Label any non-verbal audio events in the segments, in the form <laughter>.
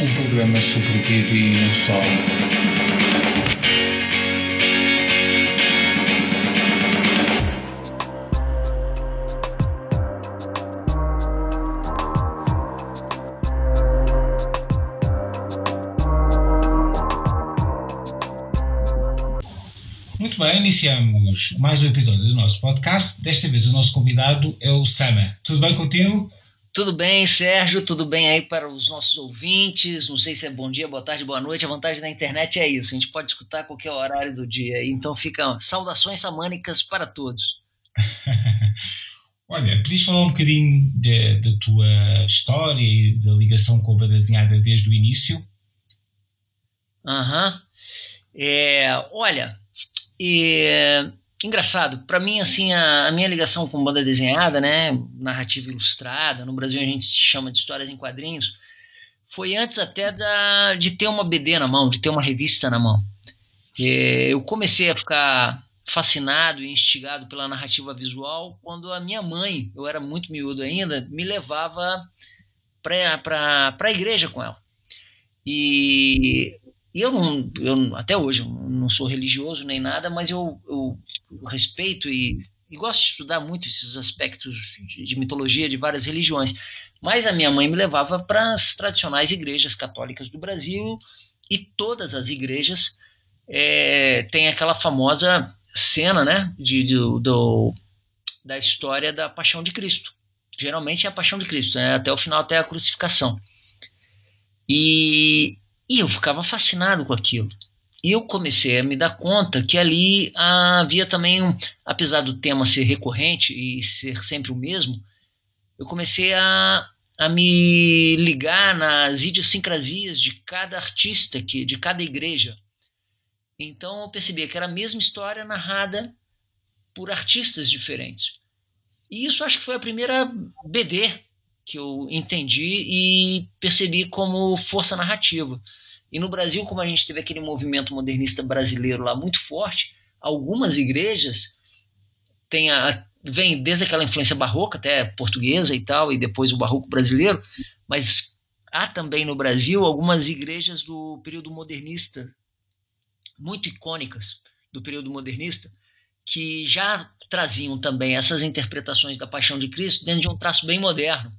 Um programa sobre o e não só. Iniciamos mais um episódio do nosso podcast. Desta vez o nosso convidado é o Sama. Tudo bem contigo? Tudo bem, Sérgio? Tudo bem aí para os nossos ouvintes? Não sei se é bom dia, boa tarde, boa noite. A vantagem da internet é isso, a gente pode escutar a qualquer horário do dia. Então fica saudações samânicas para todos. <laughs> Olha, podias falar um bocadinho da tua história e da ligação com a banda desenhada desde o início? Aham. Uhum. É, olha, e engraçado, para mim assim a, a, minha ligação com banda desenhada, né, narrativa ilustrada, no Brasil a gente chama de histórias em quadrinhos, foi antes até da, de ter uma BD na mão, de ter uma revista na mão. E eu comecei a ficar fascinado e instigado pela narrativa visual quando a minha mãe, eu era muito miúdo ainda, me levava para a igreja com ela. E e eu não, eu, até hoje, não sou religioso nem nada, mas eu, eu, eu respeito e, e, gosto de estudar muito esses aspectos de, de, mitologia de várias religiões. Mas a minha mãe me levava para as tradicionais igrejas católicas do Brasil e todas as igrejas é, têm aquela famosa cena né, de, de, do, da história da paixão de Cristo. Geralmente é a paixão de Cristo, né, até o final, até a crucificação. E, e eu ficava fascinado com aquilo. E eu comecei a me dar conta que ali havia também, um, apesar do tema ser recorrente e ser sempre o mesmo, eu comecei a, a me ligar nas idiosincrasias de cada artista, que, de cada igreja. Então eu percebi que era a mesma história narrada por artistas diferentes. E isso acho que foi a primeira BD que eu entendi e percebi como força narrativa. E no Brasil, como a gente teve aquele movimento modernista brasileiro lá muito forte, algumas igrejas têm a, vem desde aquela influência barroca até portuguesa e tal, e depois o barroco brasileiro, mas há também no Brasil algumas igrejas do período modernista muito icônicas do período modernista que já traziam também essas interpretações da paixão de Cristo dentro de um traço bem moderno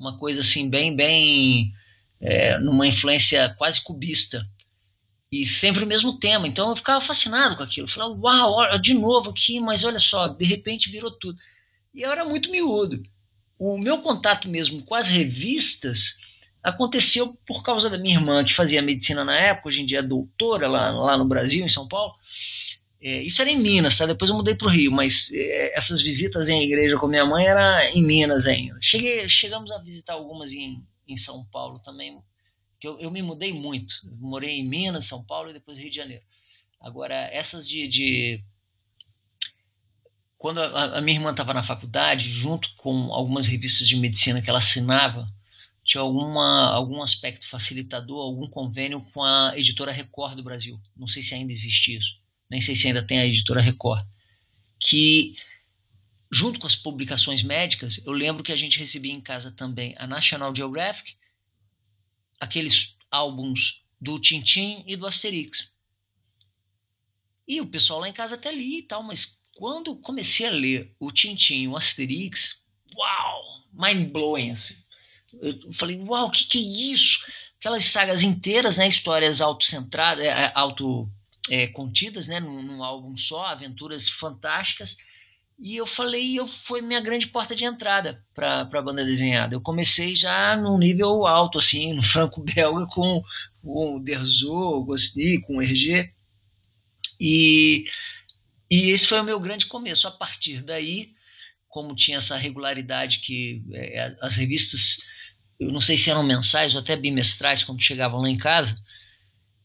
uma coisa assim bem, bem, é, numa influência quase cubista. E sempre o mesmo tema. Então eu ficava fascinado com aquilo. Eu falava, uau, de novo aqui, mas olha só, de repente virou tudo. E eu era muito miúdo. O meu contato mesmo com as revistas aconteceu por causa da minha irmã, que fazia medicina na época, hoje em dia é doutora lá, lá no Brasil, em São Paulo. É, isso era em Minas, tá? Depois eu mudei para o Rio, mas é, essas visitas em igreja com minha mãe era em Minas ainda. Cheguei, chegamos a visitar algumas em, em São Paulo também, que eu, eu me mudei muito. Eu morei em Minas, São Paulo e depois Rio de Janeiro. Agora, essas de. de... Quando a, a minha irmã estava na faculdade, junto com algumas revistas de medicina que ela assinava, tinha alguma, algum aspecto facilitador, algum convênio com a editora Record do Brasil. Não sei se ainda existe isso nem sei se ainda tem a editora Record, que junto com as publicações médicas, eu lembro que a gente recebia em casa também a National Geographic, aqueles álbuns do Tintin e do Asterix. E o pessoal lá em casa até lia e tal, mas quando comecei a ler o Tintin e o Asterix, uau, mind blowing assim. Eu falei, uau, o que, que é isso? Aquelas sagas inteiras, né, histórias autocentradas, é, é auto é, contidas né, num, num, álbum só, aventuras fantásticas. E eu falei, eu foi minha grande porta de entrada para a banda desenhada. Eu comecei já num nível alto, assim, no franco-belga, <laughs> com, com o Derzo, o Gosni, com o Hergé. E, e esse foi o meu grande começo. A partir daí, como tinha essa regularidade que é, as revistas, eu não sei se eram mensais ou até bimestrais, quando chegavam lá em casa,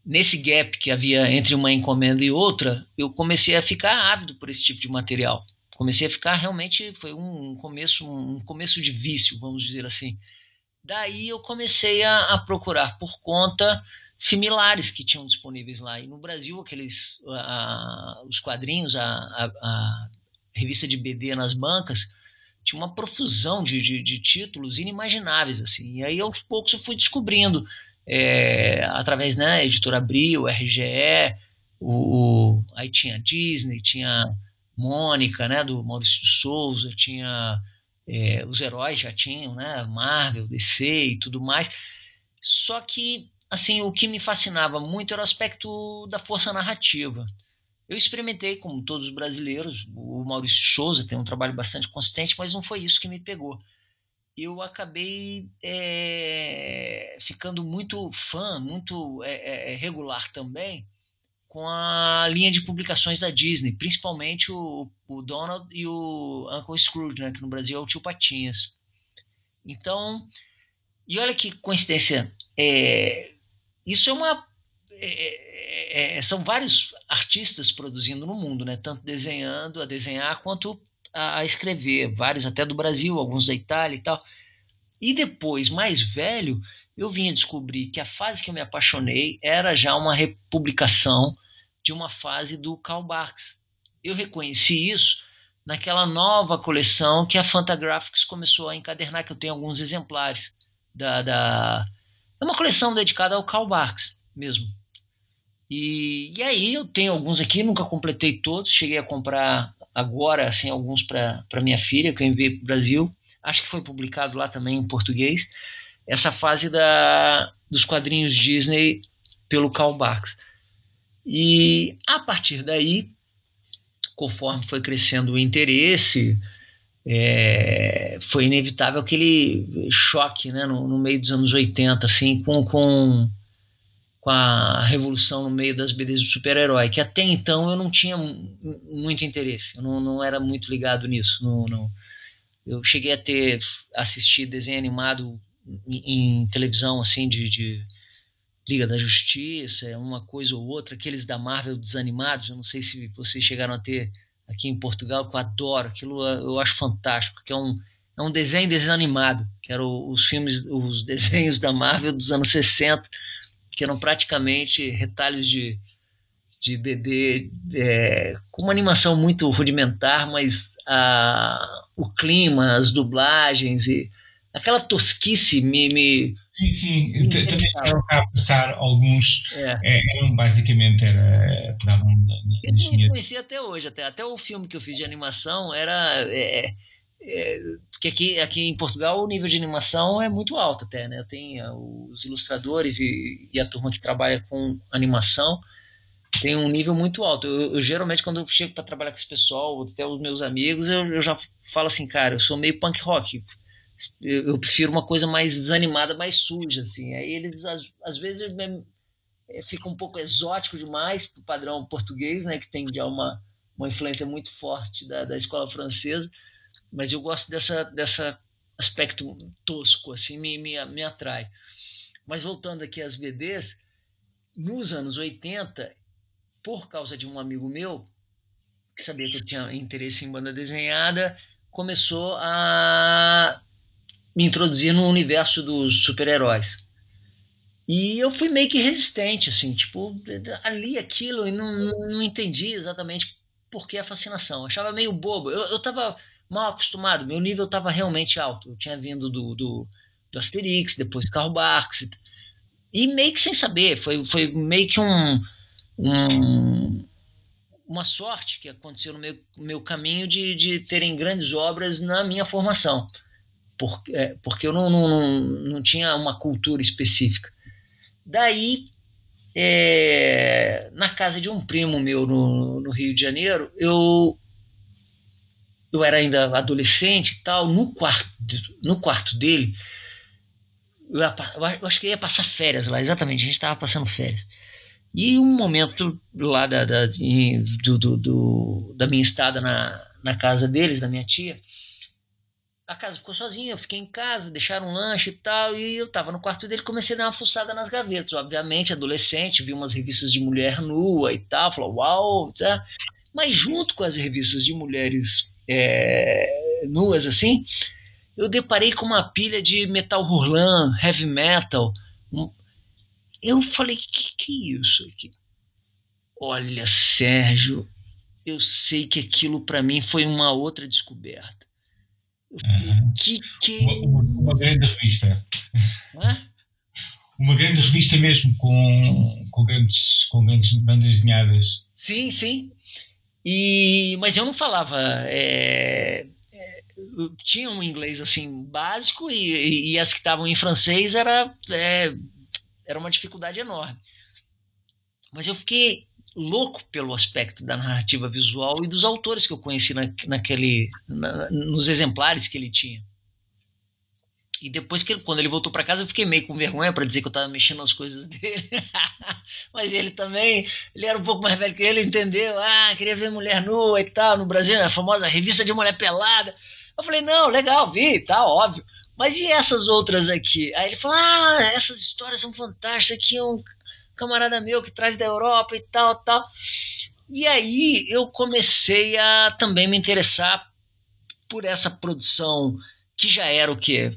nesse gap que havia entre uma encomenda e outra, eu comecei a ficar ávido por esse tipo de material. Comecei a ficar realmente foi um começo um começo de vício, vamos dizer assim. Daí eu comecei a, a procurar por conta similares que tinham disponíveis lá. E no Brasil aqueles a, os quadrinhos, a, a, revista de BD nas bancas tinha uma profusão de, de, de, títulos inimagináveis assim. E aí aos poucos eu fui descobrindo é, através da né, editora Abril, RGE, o, o, aí tinha Disney, tinha Mônica, né, do Maurício de Souza, tinha é, os heróis já tinham, né, Marvel, DC e tudo mais. Só que assim o que me fascinava muito era o aspecto da força narrativa. Eu experimentei, como todos os brasileiros, o Maurício Souza tem um trabalho bastante consistente, mas não foi isso que me pegou. Eu acabei é, ficando muito fã, muito é, regular também, com a linha de publicações da Disney, principalmente o, o Donald e o Uncle Scrooge, né, que no Brasil é o Tio Patinhas. Então, e olha que coincidência, é, isso é uma é, é, são vários artistas produzindo no mundo, né? Tanto desenhando, a desenhar, quanto a, escrever. Vários até do Brasil, alguns da Itália e tal. E depois, mais velho, eu vim a descobrir que a fase que eu me apaixonei era já uma republicação de uma fase do Karl Barks. Eu reconheci isso naquela nova coleção que a Fantagraphics começou a encadernar, que eu tenho alguns exemplares da, da... é uma coleção dedicada ao Karl Barks mesmo. E, e aí eu tenho alguns aqui, nunca completei todos, cheguei a comprar agora assim alguns para minha filha, que eu enviei para o Brasil. Acho que foi publicado lá também em português. Essa fase da, dos quadrinhos Disney pelo Karl Barks. E a partir daí, conforme foi crescendo o interesse, é, foi inevitável aquele choque né, no, no, meio dos anos 80, assim, com, com com a revolução no meio das BDs do super-herói, que até então eu não tinha muito interesse, eu não, não era muito ligado nisso. Não. Eu cheguei a ter assistir desenho animado em, em televisão, assim, de, de, Liga da Justiça, uma coisa ou outra, aqueles da Marvel desanimados, eu não sei se vocês chegaram a ter aqui em Portugal, que eu adoro, aquilo eu acho fantástico, que é um, é um desenho desanimado, que eram os filmes, os <laughs> desenhos da Marvel dos anos 60, que eram praticamente retalhos de, de bebê é, com uma animação muito rudimentar, mas a, o clima, as dublagens e aquela tosquice me. me sim, sim, também chegaram a passar alguns. É. É, eram basicamente. Era, pegavam eu não conhecia até hoje, até, até o filme que eu fiz de animação era. É, é, porque aqui, aqui em Portugal o nível de animação é muito alto até, né? Tem uh, os ilustradores e, e, a turma que trabalha com animação tem um nível muito alto. Eu, eu geralmente quando eu chego para trabalhar com esse pessoal, até os meus amigos, eu, eu, já falo assim, cara, eu sou meio punk rock. Eu, eu prefiro uma coisa mais desanimada, mais suja, assim. Aí eles às, vezes é, fica um pouco exótico demais pro padrão português, né? Que tem já uma, uma influência muito forte da, da escola francesa mas eu gosto dessa, dessa aspecto tosco, assim, me, me, me atrai. Mas voltando aqui às BDs, nos anos 80, por causa de um amigo meu, que sabia que eu tinha interesse em banda desenhada, começou a me introduzir no universo dos super-heróis. E eu fui meio que resistente, assim, tipo, ali aquilo e não, não, entendi exatamente por que a fascinação. Eu achava meio bobo. Eu, eu tava mal acostumado. Meu nível estava realmente alto. Eu tinha vindo do, do, do Asterix, depois Karl Barks. E meio que sem saber. Foi, foi meio que um, um uma sorte que aconteceu no meu, meu caminho de, de terem grandes obras na minha formação. Porque, é, porque eu não, não, não tinha uma cultura específica. Daí, é, na casa de um primo meu no, no Rio de Janeiro, eu eu era ainda adolescente e tal, no quarto, no quarto dele, eu, eu acho que ia passar férias lá, exatamente, a gente estava passando férias. E um momento lá da, da, do, do, do, da minha estada na, na casa deles, da minha tia, a casa ficou sozinha, eu fiquei em casa, deixaram um lanche e tal, e eu tava no quarto dele, comecei a dar uma fuçada nas gavetas. Obviamente, adolescente, vi umas revistas de mulher nua e tal, falou, uau, tá? mas junto com as revistas de mulheres é, nuas assim, eu deparei com uma pilha de metal hurlan, heavy metal. Eu falei, que que é isso aqui? Olha, Sérgio, eu sei que aquilo para mim foi uma outra descoberta. Uhum. Que, que... Uma, uma, grande revista. Hã? Uma grande revista mesmo, com, com, grandes, com grandes bandas desenhadas. Sim, sim. E, mas eu não falava. É, é, tinha um inglês assim básico e, e as que estavam em francês era, é, era uma dificuldade enorme. Mas eu fiquei louco pelo aspecto da narrativa visual e dos autores que eu conheci na, naquele, na, nos exemplares que ele tinha. E depois que quando ele voltou para casa, eu fiquei meio com vergonha para dizer que eu estava mexendo nas coisas <laughs> dele. Mas ele também, ele era um pouco mais velho que ele, entendeu? Ah, queria ver mulher nua e tal, no Brasil, a famosa revista de mulher pelada. Eu falei: "Não, legal, vi, tá óbvio. Mas e essas outras aqui?" Aí ele falou: "Ah, essas histórias são fantásticas, aqui é um camarada meu que traz da Europa e tal, tal. E aí eu comecei a também me interessar por essa produção que já era o quê?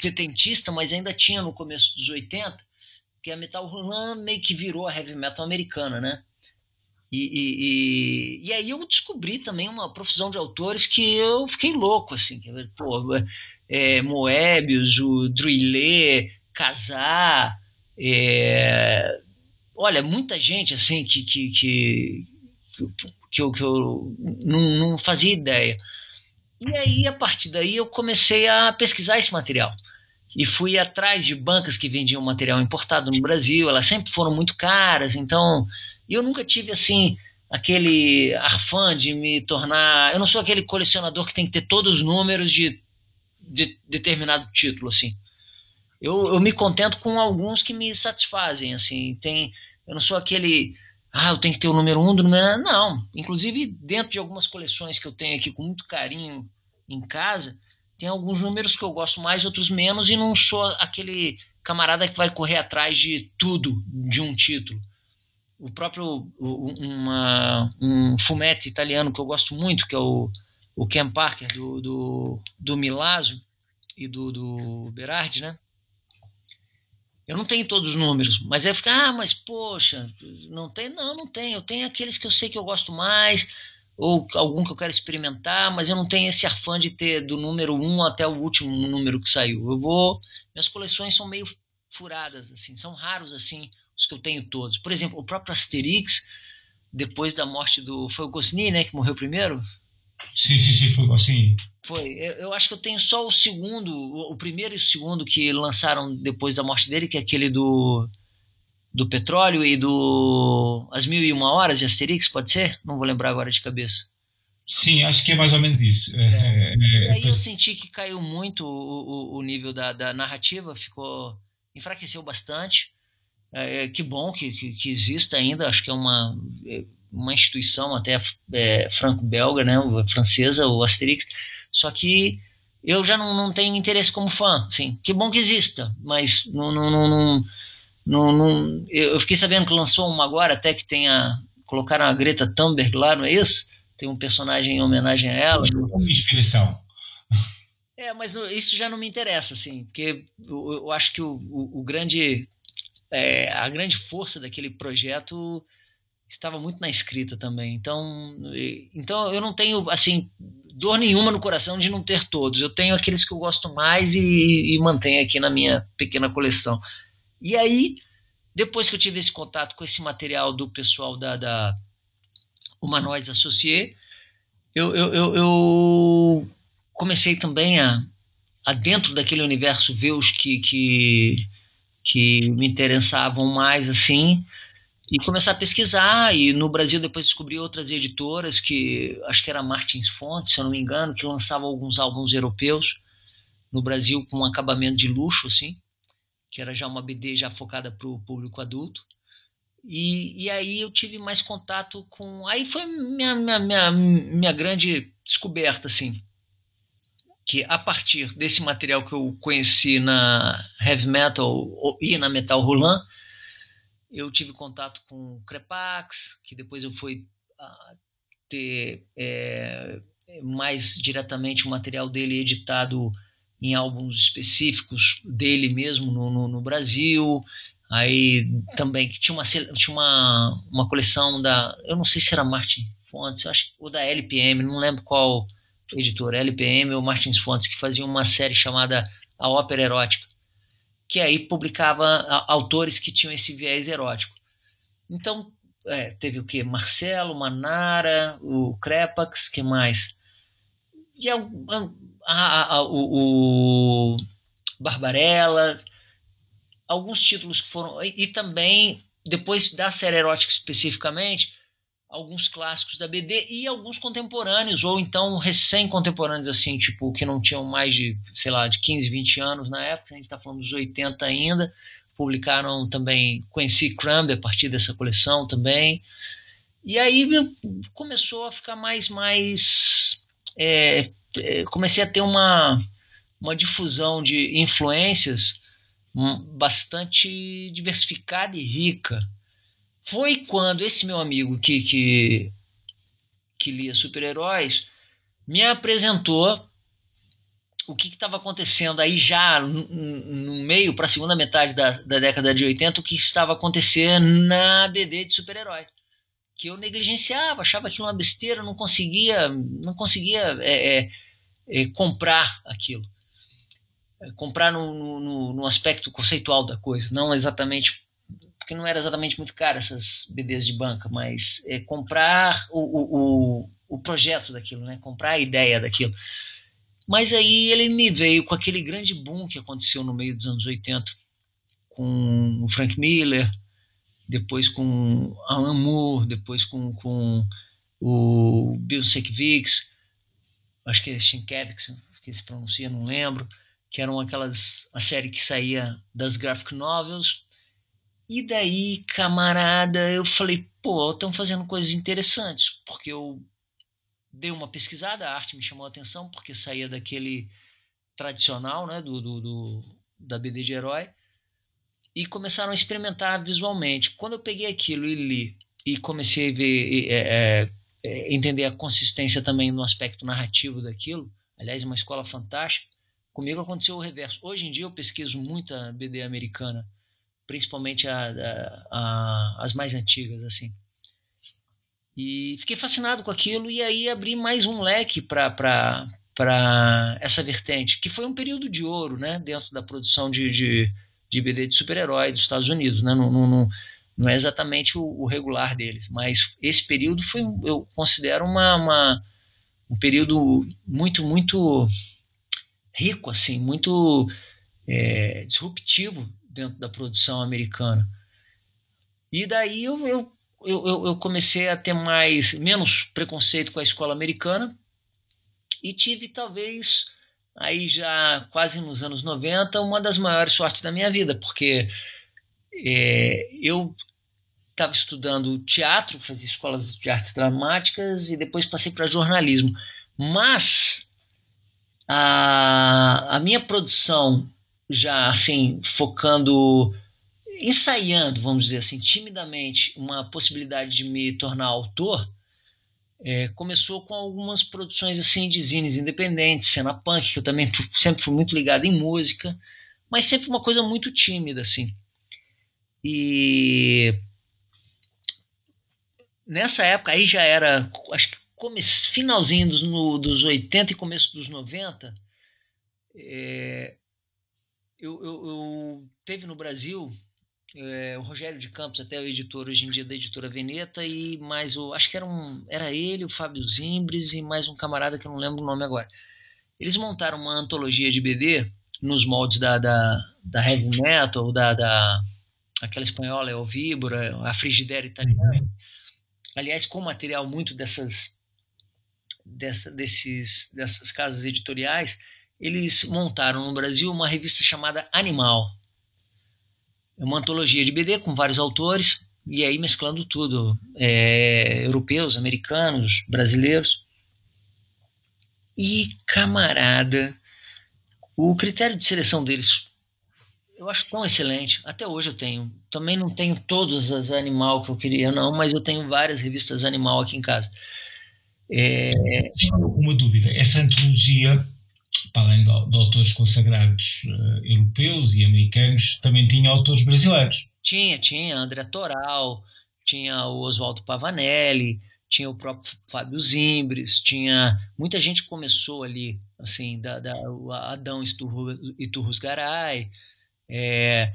Setentista, mas ainda tinha no começo dos 80, que a Metal Roland meio que virou a heavy metal americana, né? E, e, e, e, aí eu descobri também uma profusão de autores que eu fiquei louco, assim. Pô, é, Moebius, o Druillet, Casar, é, olha, muita gente assim que, que, que, que, eu, que eu não, não fazia ideia. E aí, a partir daí, eu comecei a pesquisar esse material. E fui atrás de bancas que vendiam material importado no Brasil, elas sempre foram muito caras, então eu nunca tive assim aquele arfã de me tornar. Eu não sou aquele colecionador que tem que ter todos os números de, de determinado título, assim eu, eu me contento com alguns que me satisfazem, assim, tem, eu não sou aquele, ah, eu tenho que ter o número um do número, não, inclusive dentro de algumas coleções que eu tenho aqui com muito carinho em casa, tem alguns números que eu gosto mais, outros menos, e não sou aquele camarada que vai correr atrás de tudo de um título. O próprio uma, um fumete italiano que eu gosto muito, que é o, o Ken Parker, do, do, do Milazzo e do, do Berardi, né? Eu não tenho todos os números, mas aí fica, ah, mas poxa, não tem? Não, não tem. Eu tenho aqueles que eu sei que eu gosto mais, ou algum que eu quero experimentar, mas eu não tenho esse afã de ter do número 1 até o último número que saiu. Eu vou. Minhas coleções são meio furadas, assim, são raros assim os que eu tenho todos. Por exemplo, o próprio Asterix, depois da morte do. Foi o Goscinny, né, que morreu primeiro? Sim, sim, sim, foi Goscinny. Foi. Eu, eu, acho que eu tenho só o segundo, o, o, primeiro e o segundo que lançaram depois da morte dele, que é aquele do do petróleo e do As Mil e Uma Horas de Asterix, pode ser? Não vou lembrar agora de cabeça. Sim, acho que é mais ou menos isso. É, é, é, e aí eu senti que caiu muito o, o, o nível da, da, narrativa, ficou enfraqueceu bastante. É, é, que bom que, que, que, exista ainda, acho que é uma, uma instituição até franco-belga, né, francesa, o Asterix, só que eu já não, não tenho interesse como fã, assim. Que bom que exista, mas não, não, não, não, não, eu fiquei sabendo que lançou uma agora, até que tenha colocaram a Greta Thunberg lá, não é isso? Tem um personagem em homenagem a ela. Uma inspiração. É, mas isso já não me interessa, assim, porque eu, eu acho que o, o, o grande, é, a grande força daquele projeto estava muito na escrita também. Então, então eu não tenho assim dor nenhuma no coração de não ter todos. Eu tenho aqueles que eu gosto mais e, e mantenho aqui na minha pequena coleção. E aí, depois que eu tive esse contato com esse material do pessoal da, da Humanoides Associé, eu, eu, eu, eu, comecei também a, a, dentro daquele universo, ver os que, que, que me interessavam mais, assim, e começar a pesquisar. E no Brasil depois descobri outras editoras que acho que era Martins Fontes, se eu não me engano, que lançavam alguns álbuns europeus no Brasil com um acabamento de luxo, assim, que era já uma BD já focada para o público adulto. E, e aí eu tive mais contato com. Aí foi minha, minha, minha, minha grande descoberta, assim. Que a partir desse material que eu conheci na heavy metal e na metal roland, eu tive contato com o Crepax, que depois eu fui uh, ter é, mais diretamente o material dele editado em álbuns específicos dele mesmo no, no, no Brasil. Aí também que tinha uma, tinha uma, uma coleção da. Eu não sei se era Martin Fontes, acho ou da LPM, não lembro qual editora, LPM ou Martins Fontes, que fazia uma série chamada A Ópera Erótica, que aí publicava autores que tinham esse viés erótico. Então, é, teve o que? Marcelo, Manara, o Crepax, que mais? E a, a, a, o, o Barbarella, alguns títulos que foram. E, e, também, depois da série erótica especificamente, alguns clássicos da BD e alguns contemporâneos, ou então recém-contemporâneos, assim, tipo, que não tinham mais de, sei lá, de 15, 20 anos na época, a gente está falando dos 80 ainda. Publicaram também, conheci Crumb a partir dessa coleção também. E aí começou a ficar mais, mais. É, é, comecei a ter uma, uma difusão de influências bastante diversificada e rica. Foi quando esse meu amigo que, que, que lia super-heróis me apresentou o que estava acontecendo aí já no, meio para a segunda metade da, da década de 80, o que estava acontecendo na BD de super-herói. Que eu negligenciava, achava aquilo uma besteira, não conseguia, não conseguia é, é, é, comprar aquilo comprar no, no, no, aspecto conceitual da coisa, não exatamente porque não era exatamente muito caro essas BDs de banca, mas é comprar o, o, o, projeto daquilo, né? comprar a ideia daquilo. Mas aí ele me veio com aquele grande boom que aconteceu no meio dos anos 80, com o Frank Miller, depois com Alan Moore, depois com, com o Bill Sienkiewicz, acho que é Sienkiewicz, que se pronuncia, não lembro que eram aquelas a série que saía das graphic novels. E daí, camarada, eu falei, pô, estão fazendo coisas interessantes, porque eu dei uma pesquisada, a arte me chamou a atenção, porque saía daquele tradicional, né, do, do, do da BD de herói, e começaram a experimentar visualmente. Quando eu peguei aquilo e li, e comecei a ver, é, é, é, entender a consistência também no aspecto narrativo daquilo, aliás, uma escola fantástica, Comigo aconteceu o reverso. Hoje em dia eu pesquiso muita BD americana, principalmente a, a, a, as mais antigas, assim. E fiquei fascinado com aquilo e aí abri mais um leque para essa vertente, que foi um período de ouro, né, dentro da produção de, de, de BD de super-herói dos Estados Unidos, né, não, não, não é exatamente o, o, regular deles, mas esse período foi, eu considero uma, uma um período muito, muito rico, assim, muito é, disruptivo dentro da produção americana. E daí eu, eu, eu, eu comecei a ter mais menos preconceito com a escola americana e tive talvez aí já quase nos anos 90 uma das maiores sortes da minha vida, porque é, eu estava estudando teatro, fazia escolas de artes dramáticas e depois passei para jornalismo. Mas a, a minha produção já assim focando ensaiando vamos dizer assim timidamente uma possibilidade de me tornar autor é, começou com algumas produções assim de zines independentes cena punk que eu também fui, sempre fui muito ligado em música mas sempre uma coisa muito tímida assim. E nessa época aí já era acho que finalzinho dos, no, dos 80 e começo dos 90, é, eu, eu, eu, teve no Brasil é, o Rogério de Campos, até o editor hoje em dia da editora Veneta, e mais o. Acho que era, um, era ele, o Fábio Zimbres e mais um camarada que eu não lembro o nome agora. Eles montaram uma antologia de BD nos moldes da, da, da heavy metal, da, da aquela espanhola, é o Víbora, a Frigideira italiana. Aliás, com material muito dessas dessa, desses, dessas casas editoriais, eles montaram no Brasil uma revista chamada Animal. É uma antologia de BD com vários autores, e aí mesclando tudo, é, europeus, americanos, brasileiros. E, camarada, o critério de seleção deles eu acho tão excelente. Até hoje eu tenho. Também não tenho todas as animal que eu queria, não, mas eu tenho várias revistas animal aqui em casa. É... Uma dúvida, essa antologia, para além de, de autores consagrados uh, europeus e americanos, também tinha autores brasileiros? Tinha, tinha André Toral, tinha o Oswaldo Pavanelli, tinha o próprio Fábio Zimbres, tinha muita gente começou ali, assim, da, da Adão Iturrus Garay. É,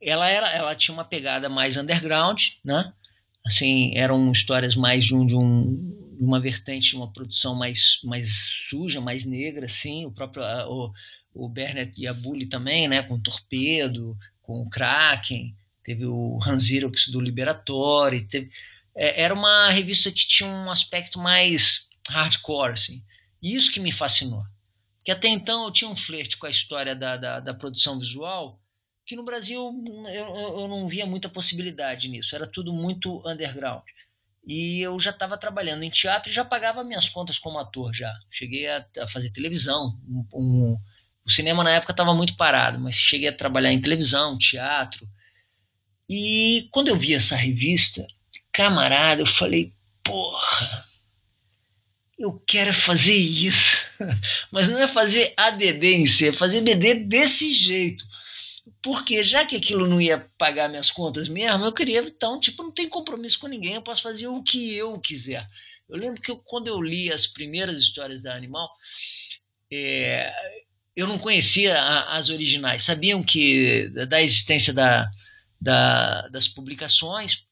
ela era, ela tinha uma pegada mais underground, né? Assim, eram histórias mais de, um, de, um, uma vertente, uma produção mais, mais suja, mais negra, assim. O próprio o, o Bernard Yabuli também, né? Com Torpedo, com o Kraken, teve o Hanzirox do Liberatori, teve, é, era uma revista que tinha um aspecto mais hardcore, assim. E isso que me fascinou. Que até então eu tinha um flerte com a história da, da, da produção visual, que no Brasil eu, eu não via muita possibilidade nisso, era tudo muito underground. E eu já estava trabalhando em teatro e já pagava minhas contas como ator já. Cheguei a, a fazer televisão. Um, um, o cinema na época estava muito parado, mas cheguei a trabalhar em televisão, teatro. E quando eu vi essa revista, camarada, eu falei, porra, eu quero fazer isso. <laughs> mas não é fazer ADD em si, é fazer BD desse jeito porque já que aquilo não ia pagar minhas contas mesmo, eu queria, então, tipo, não tem compromisso com ninguém, eu posso fazer o que eu quiser. Eu lembro que eu, quando eu li as primeiras histórias da Animal, é, eu não conhecia a, as originais. Sabiam que da existência da, da, das publicações,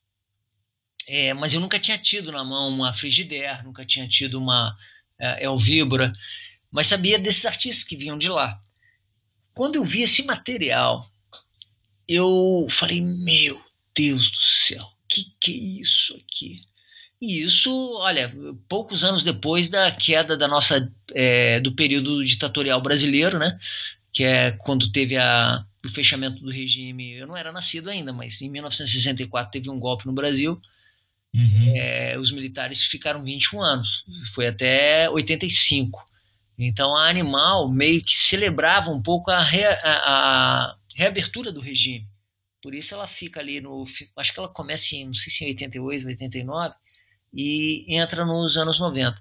é, mas eu nunca tinha tido na mão uma Frigidaire, nunca tinha tido uma é, Elvibra, mas sabia desses artistas que vinham de lá. Quando eu vi esse material, eu falei: Meu Deus do céu, que que é isso aqui? E isso, olha, poucos anos depois da queda da nossa é, do período ditatorial brasileiro, né? Que é quando teve a, o fechamento do regime. Eu não era nascido ainda, mas em 1964 teve um golpe no Brasil. Uhum. É, os militares ficaram 21 anos, foi até 85. Então a Animal meio que celebrava um pouco a, re, a, a reabertura do regime. Por isso ela fica ali no. Acho que ela começa em, não sei se em 88, 89, e entra nos anos 90.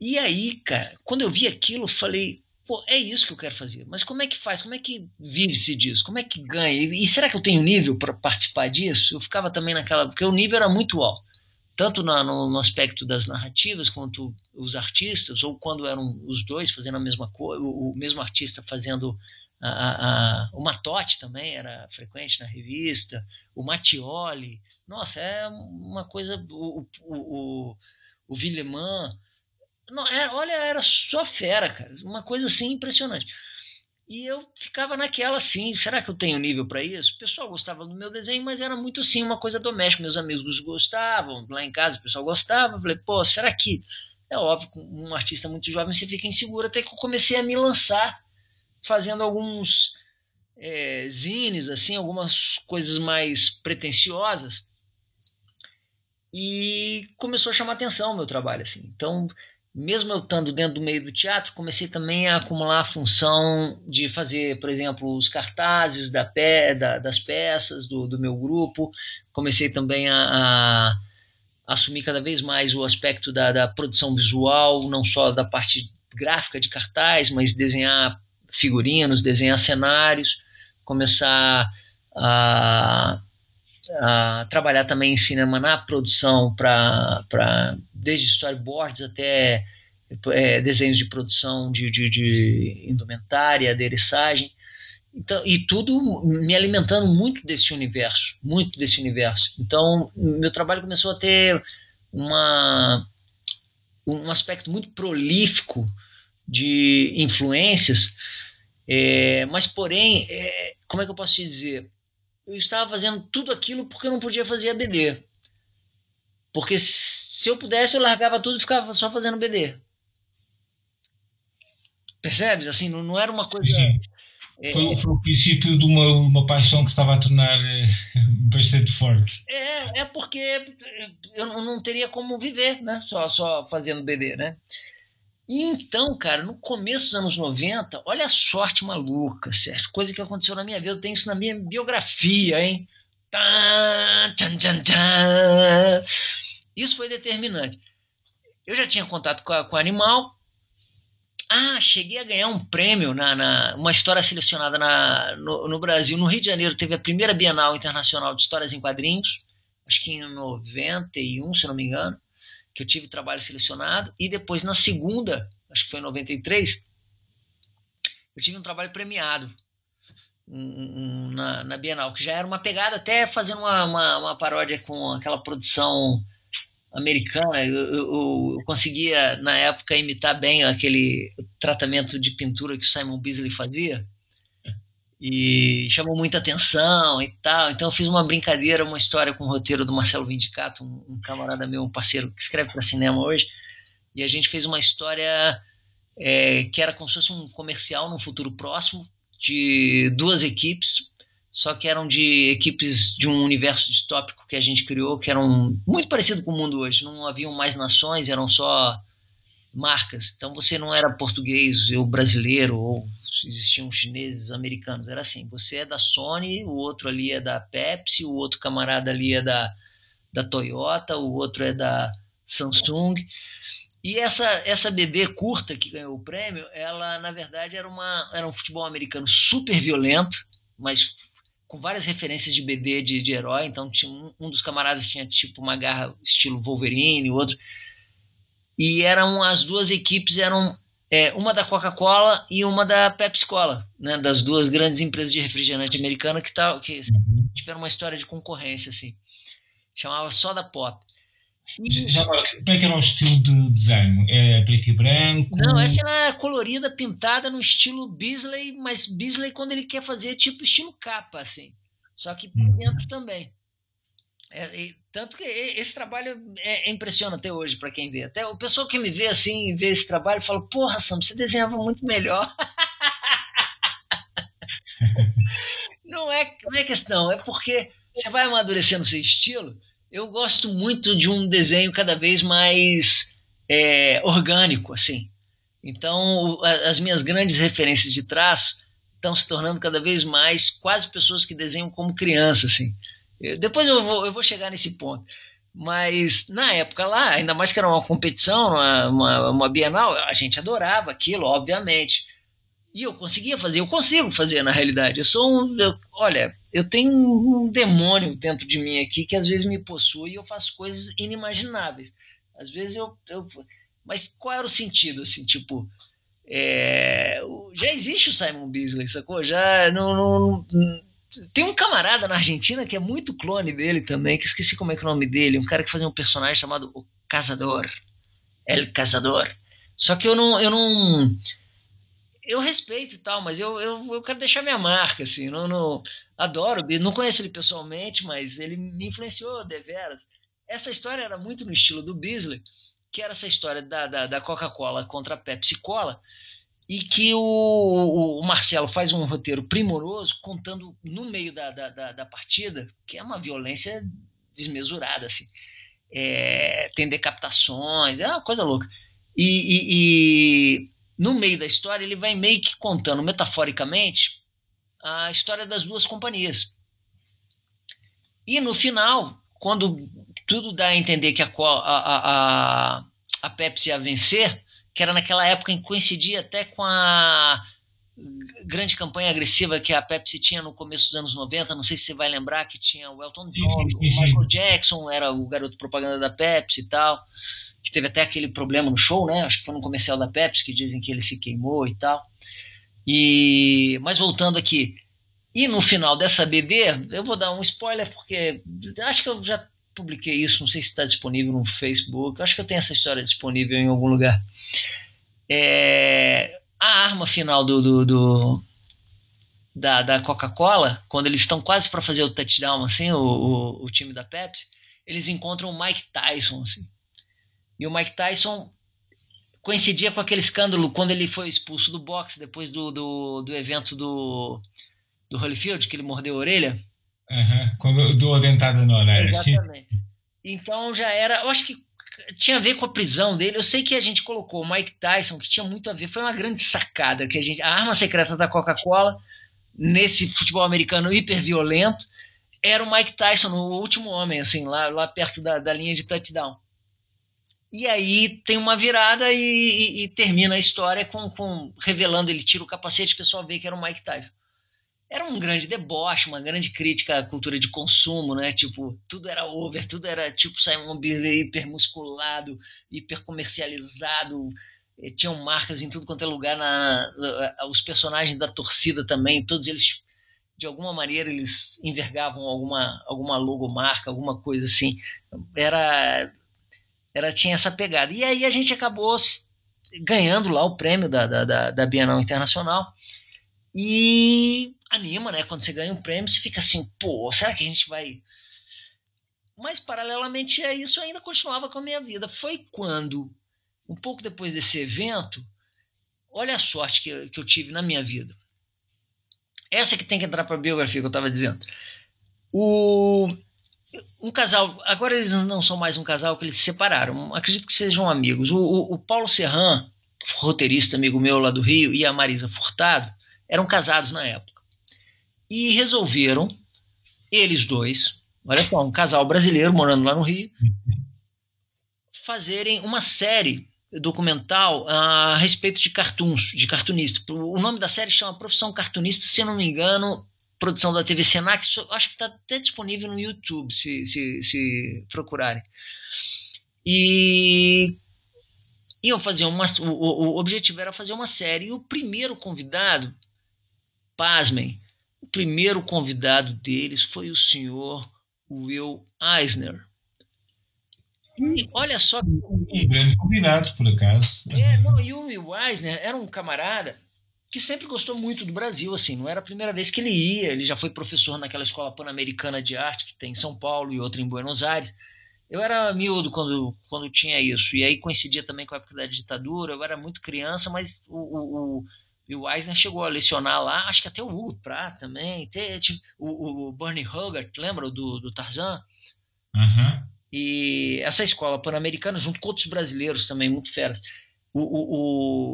E aí, cara, quando eu vi aquilo, eu falei, pô, é isso que eu quero fazer. Mas como é que faz? Como é que vive-se disso? Como é que ganha? E, e será que eu tenho nível para participar disso? Eu ficava também naquela. Porque o nível era muito alto tanto na, no, no, aspecto das narrativas quanto os artistas, ou quando eram os dois fazendo a mesma coisa, o, o mesmo artista fazendo a, a, o Matote também era frequente na revista, o Mattioli, nossa, é uma coisa, o, o, o, o Villeman, não, é, olha, era só fera, cara, uma coisa assim impressionante. E eu ficava naquela assim, será que eu tenho nível para isso? O pessoal gostava do meu desenho, mas era muito assim, uma coisa doméstica. Meus amigos gostavam, lá em casa o pessoal gostava. Eu falei, pô, será que. É óbvio, um artista muito jovem você fica inseguro, até que eu comecei a me lançar, fazendo alguns é, zines, assim, algumas coisas mais pretensiosas. E começou a chamar atenção o meu trabalho, assim. Então, mesmo eu estando dentro do meio do teatro, comecei também a acumular a função de fazer, por exemplo, os cartazes da pé, da, das peças do, do, meu grupo. Comecei também a, a, assumir cada vez mais o aspecto da, da, produção visual, não só da parte gráfica de cartaz, mas desenhar figurinos, desenhar cenários, começar a a trabalhar também em cinema na produção, para desde storyboards até é, desenhos de produção de, de, de indumentária, adereçagem. Então, e tudo me alimentando muito desse universo, muito desse universo. Então, meu trabalho começou a ter uma, um aspecto muito prolífico de influências, é, mas porém, é, como é que eu posso te dizer? eu estava fazendo tudo aquilo porque eu não podia fazer a BD. Porque se eu pudesse, eu largava tudo e ficava só fazendo BD. Percebes? Assim, não, não era uma coisa. É, foi, foi, o princípio de uma, uma paixão que estava a tornar é, <laughs> bastante forte. É, é porque eu não teria como viver, né? Só, só fazendo BD, né? E então, cara, no começo dos anos 90, olha a sorte maluca, certo? Coisa que aconteceu na minha vida, eu tenho isso na minha biografia, hein? tchan, tchan, tchan. Isso foi determinante. Eu já tinha contato com, a, com o animal. Ah, cheguei a ganhar um prêmio na, na uma história selecionada na, no, no Brasil, no Rio de Janeiro, teve a primeira Bienal Internacional de Histórias em Quadrinhos acho que em 91, se não me engano, que eu tive trabalho selecionado, e depois na segunda, acho que foi em 93, eu tive um trabalho premiado na, na, Bienal, que já era uma pegada, até fazendo uma, uma, uma paródia com aquela produção americana. Eu, eu, eu, conseguia, na época, imitar bem aquele tratamento de pintura que o Simon Beasley fazia. E chamou muita atenção e tal. Então eu fiz uma brincadeira, uma história com o roteiro do Marcelo Vindicato, um, um camarada meu, um parceiro que escreve para cinema hoje. E a gente fez uma história é, que era como se fosse um comercial no futuro próximo, de duas equipes, só que eram de equipes de um universo distópico que a gente criou, que eram muito parecido com o mundo hoje. Não haviam mais nações, eram só marcas. Então você não era português, eu brasileiro, ou existiam chineses, americanos. Era assim: você é da Sony, o outro ali é da Pepsi, o outro camarada ali é da, da Toyota, o outro é da Samsung. E essa, essa BD curta que ganhou o prêmio, ela na verdade era, uma, era um futebol americano super violento, mas com várias referências de BD de, de herói. Então tinha um, um, dos camaradas tinha tipo uma garra estilo Wolverine, o outro. E eram as duas equipes eram é, uma da Coca-Cola e uma da Pepsi Cola, né, das duas grandes empresas de refrigerante americana que, tá, que uhum. tiveram uma história de concorrência assim. Chamava Soda Pop. Já agora, como é que era o estilo de desenho? É preto e branco? Não, essa era colorida, pintada no estilo Bisley, mas Bisley quando ele quer fazer tipo estilo capa, assim. Só que por uhum. dentro também. É, e, tanto que esse trabalho é, é impressiona até hoje para quem vê. Até o pessoal que me vê assim, vê esse trabalho, fala: Porra, Sam, você desenhava muito melhor. <laughs> não, é, não é questão, é porque você vai amadurecendo seu estilo eu gosto muito de um desenho cada vez mais é, orgânico, assim. Então, as minhas grandes referências de traço estão se tornando cada vez mais quase pessoas que desenham como criança, assim. Eu, depois eu vou, eu vou chegar nesse ponto. Mas na época lá, ainda mais que era uma competição, uma, uma, uma Bienal, a gente adorava aquilo, obviamente. E eu conseguia fazer, eu consigo fazer na realidade. Eu sou um. Eu, olha, eu tenho um, um, demônio dentro de mim aqui que às vezes me possui e eu faço coisas inimagináveis. Às vezes eu. eu mas qual era o sentido, assim, tipo. É, já existe o Simon Beasley, sacou? Já não, não, não, tem um camarada na Argentina que é muito clone dele também, que esqueci como é que é o nome dele, um cara que fazia um personagem chamado o Caçador. El Caçador. Só que eu não, eu não, eu respeito e tal, mas eu, eu, eu quero deixar minha marca, assim, não, não adoro, não conheço ele pessoalmente, mas ele me influenciou deveras. Essa história era muito no estilo do Beasley, que era essa história da, da, da Coca-Cola contra a Pepsi Cola, e que o, o, Marcelo faz um roteiro primoroso, contando no meio da, da, da, da partida, que é uma violência desmesurada, assim. É, tem decapitações, é uma coisa louca. e, e, e no meio da história, ele vai meio que contando metaforicamente a história das duas companhias. E no final, quando tudo dá a entender que a, a, a, a Pepsi ia vencer, que era naquela época em que coincidia até com a grande campanha agressiva que a Pepsi tinha no começo dos anos 90, não sei se você vai lembrar que tinha o Elton John, o Michael Jackson era o garoto propaganda da Pepsi e tal que teve até aquele problema no show, né? Acho que foi no comercial da Pepsi que dizem que ele se queimou e tal. E mas voltando aqui, e no final dessa BD, eu vou dar um spoiler porque acho que eu já publiquei isso, não sei se está disponível no Facebook, acho que eu tenho essa história disponível em algum lugar. É, a arma final do, do, do da, da Coca-Cola, quando eles estão quase para fazer o touchdown, assim, o, o, o, time da Pepsi, eles encontram o Mike Tyson, assim. E o Mike Tyson coincidia com aquele escândalo quando ele foi expulso do boxe depois do, do, do evento do, do Holyfield, que ele mordeu a orelha. Uhum, quando deu a dentada na orelha. Exatamente. Sim. Então já era. Eu acho que tinha a ver com a prisão dele. Eu sei que a gente colocou o Mike Tyson, que tinha muito a ver. Foi uma grande sacada que a gente. A arma secreta da Coca-Cola, nesse futebol americano hiper violento, era o Mike Tyson, o último homem, assim, lá, lá perto da, da linha de touchdown. E aí tem uma virada e, e, e termina a história com, com, revelando, ele tira o capacete, o pessoal vê que era o Mike Tyson. era um grande deboche, uma grande crítica à cultura de consumo, né? Tipo, tudo era over, tudo era tipo Simon Bisley hipermusculado, hipercomercializado, eh, tinham marcas em tudo quanto é lugar, na, na, os personagens da torcida também, todos eles de alguma maneira eles envergavam alguma alguma logomarca, alguma coisa assim. Era era tinha essa pegada. E aí a gente acabou ganhando lá o prêmio da, da, da Bienal Internacional. E anima, né? Quando você ganha um prêmio, você fica assim, pô, será que a gente vai. Mas, paralelamente a isso, ainda continuava com a minha vida. Foi quando, um pouco depois desse evento, olha a sorte que, eu, que eu tive na minha vida. Essa que tem que entrar para a biografia que eu estava dizendo. O, um casal, agora eles não são mais um casal, que eles se separaram. Acredito que sejam amigos. O, o, o Paulo Serran, roteirista amigo meu lá do Rio, e a Marisa Furtado eram casados na época e resolveram, eles dois, olha só, um casal brasileiro morando lá no Rio, fazerem uma série documental a respeito de cartoons, de cartunista. O nome da série chama Profissão Cartunista, se não me engano, produção da TV Senac, acho que está até disponível no YouTube, se, se, se procurarem. E iam fazer uma. O, o, objetivo era fazer uma série. E o primeiro convidado, pasmem, o primeiro convidado deles foi o senhor Will Eisner. E olha só. Um grande convidado, por acaso. É, não, e o Will Eisner era um camarada que sempre gostou muito do Brasil, assim, não era a primeira vez que ele ia, ele já foi professor naquela escola pan-americana de arte que tem em São Paulo e outra em Buenos Aires. Eu era miúdo quando, quando tinha isso, e aí coincidia também com a época da ditadura, eu era muito criança, mas o, o, e o Eisner chegou a lecionar lá, acho que até o Hugo Pratt também, tem, tipo, o, o, Bernie Hogarth, lembra do, do Tarzan? Uhum. E essa escola pan-americana, junto com outros brasileiros também, muito feras. O, o,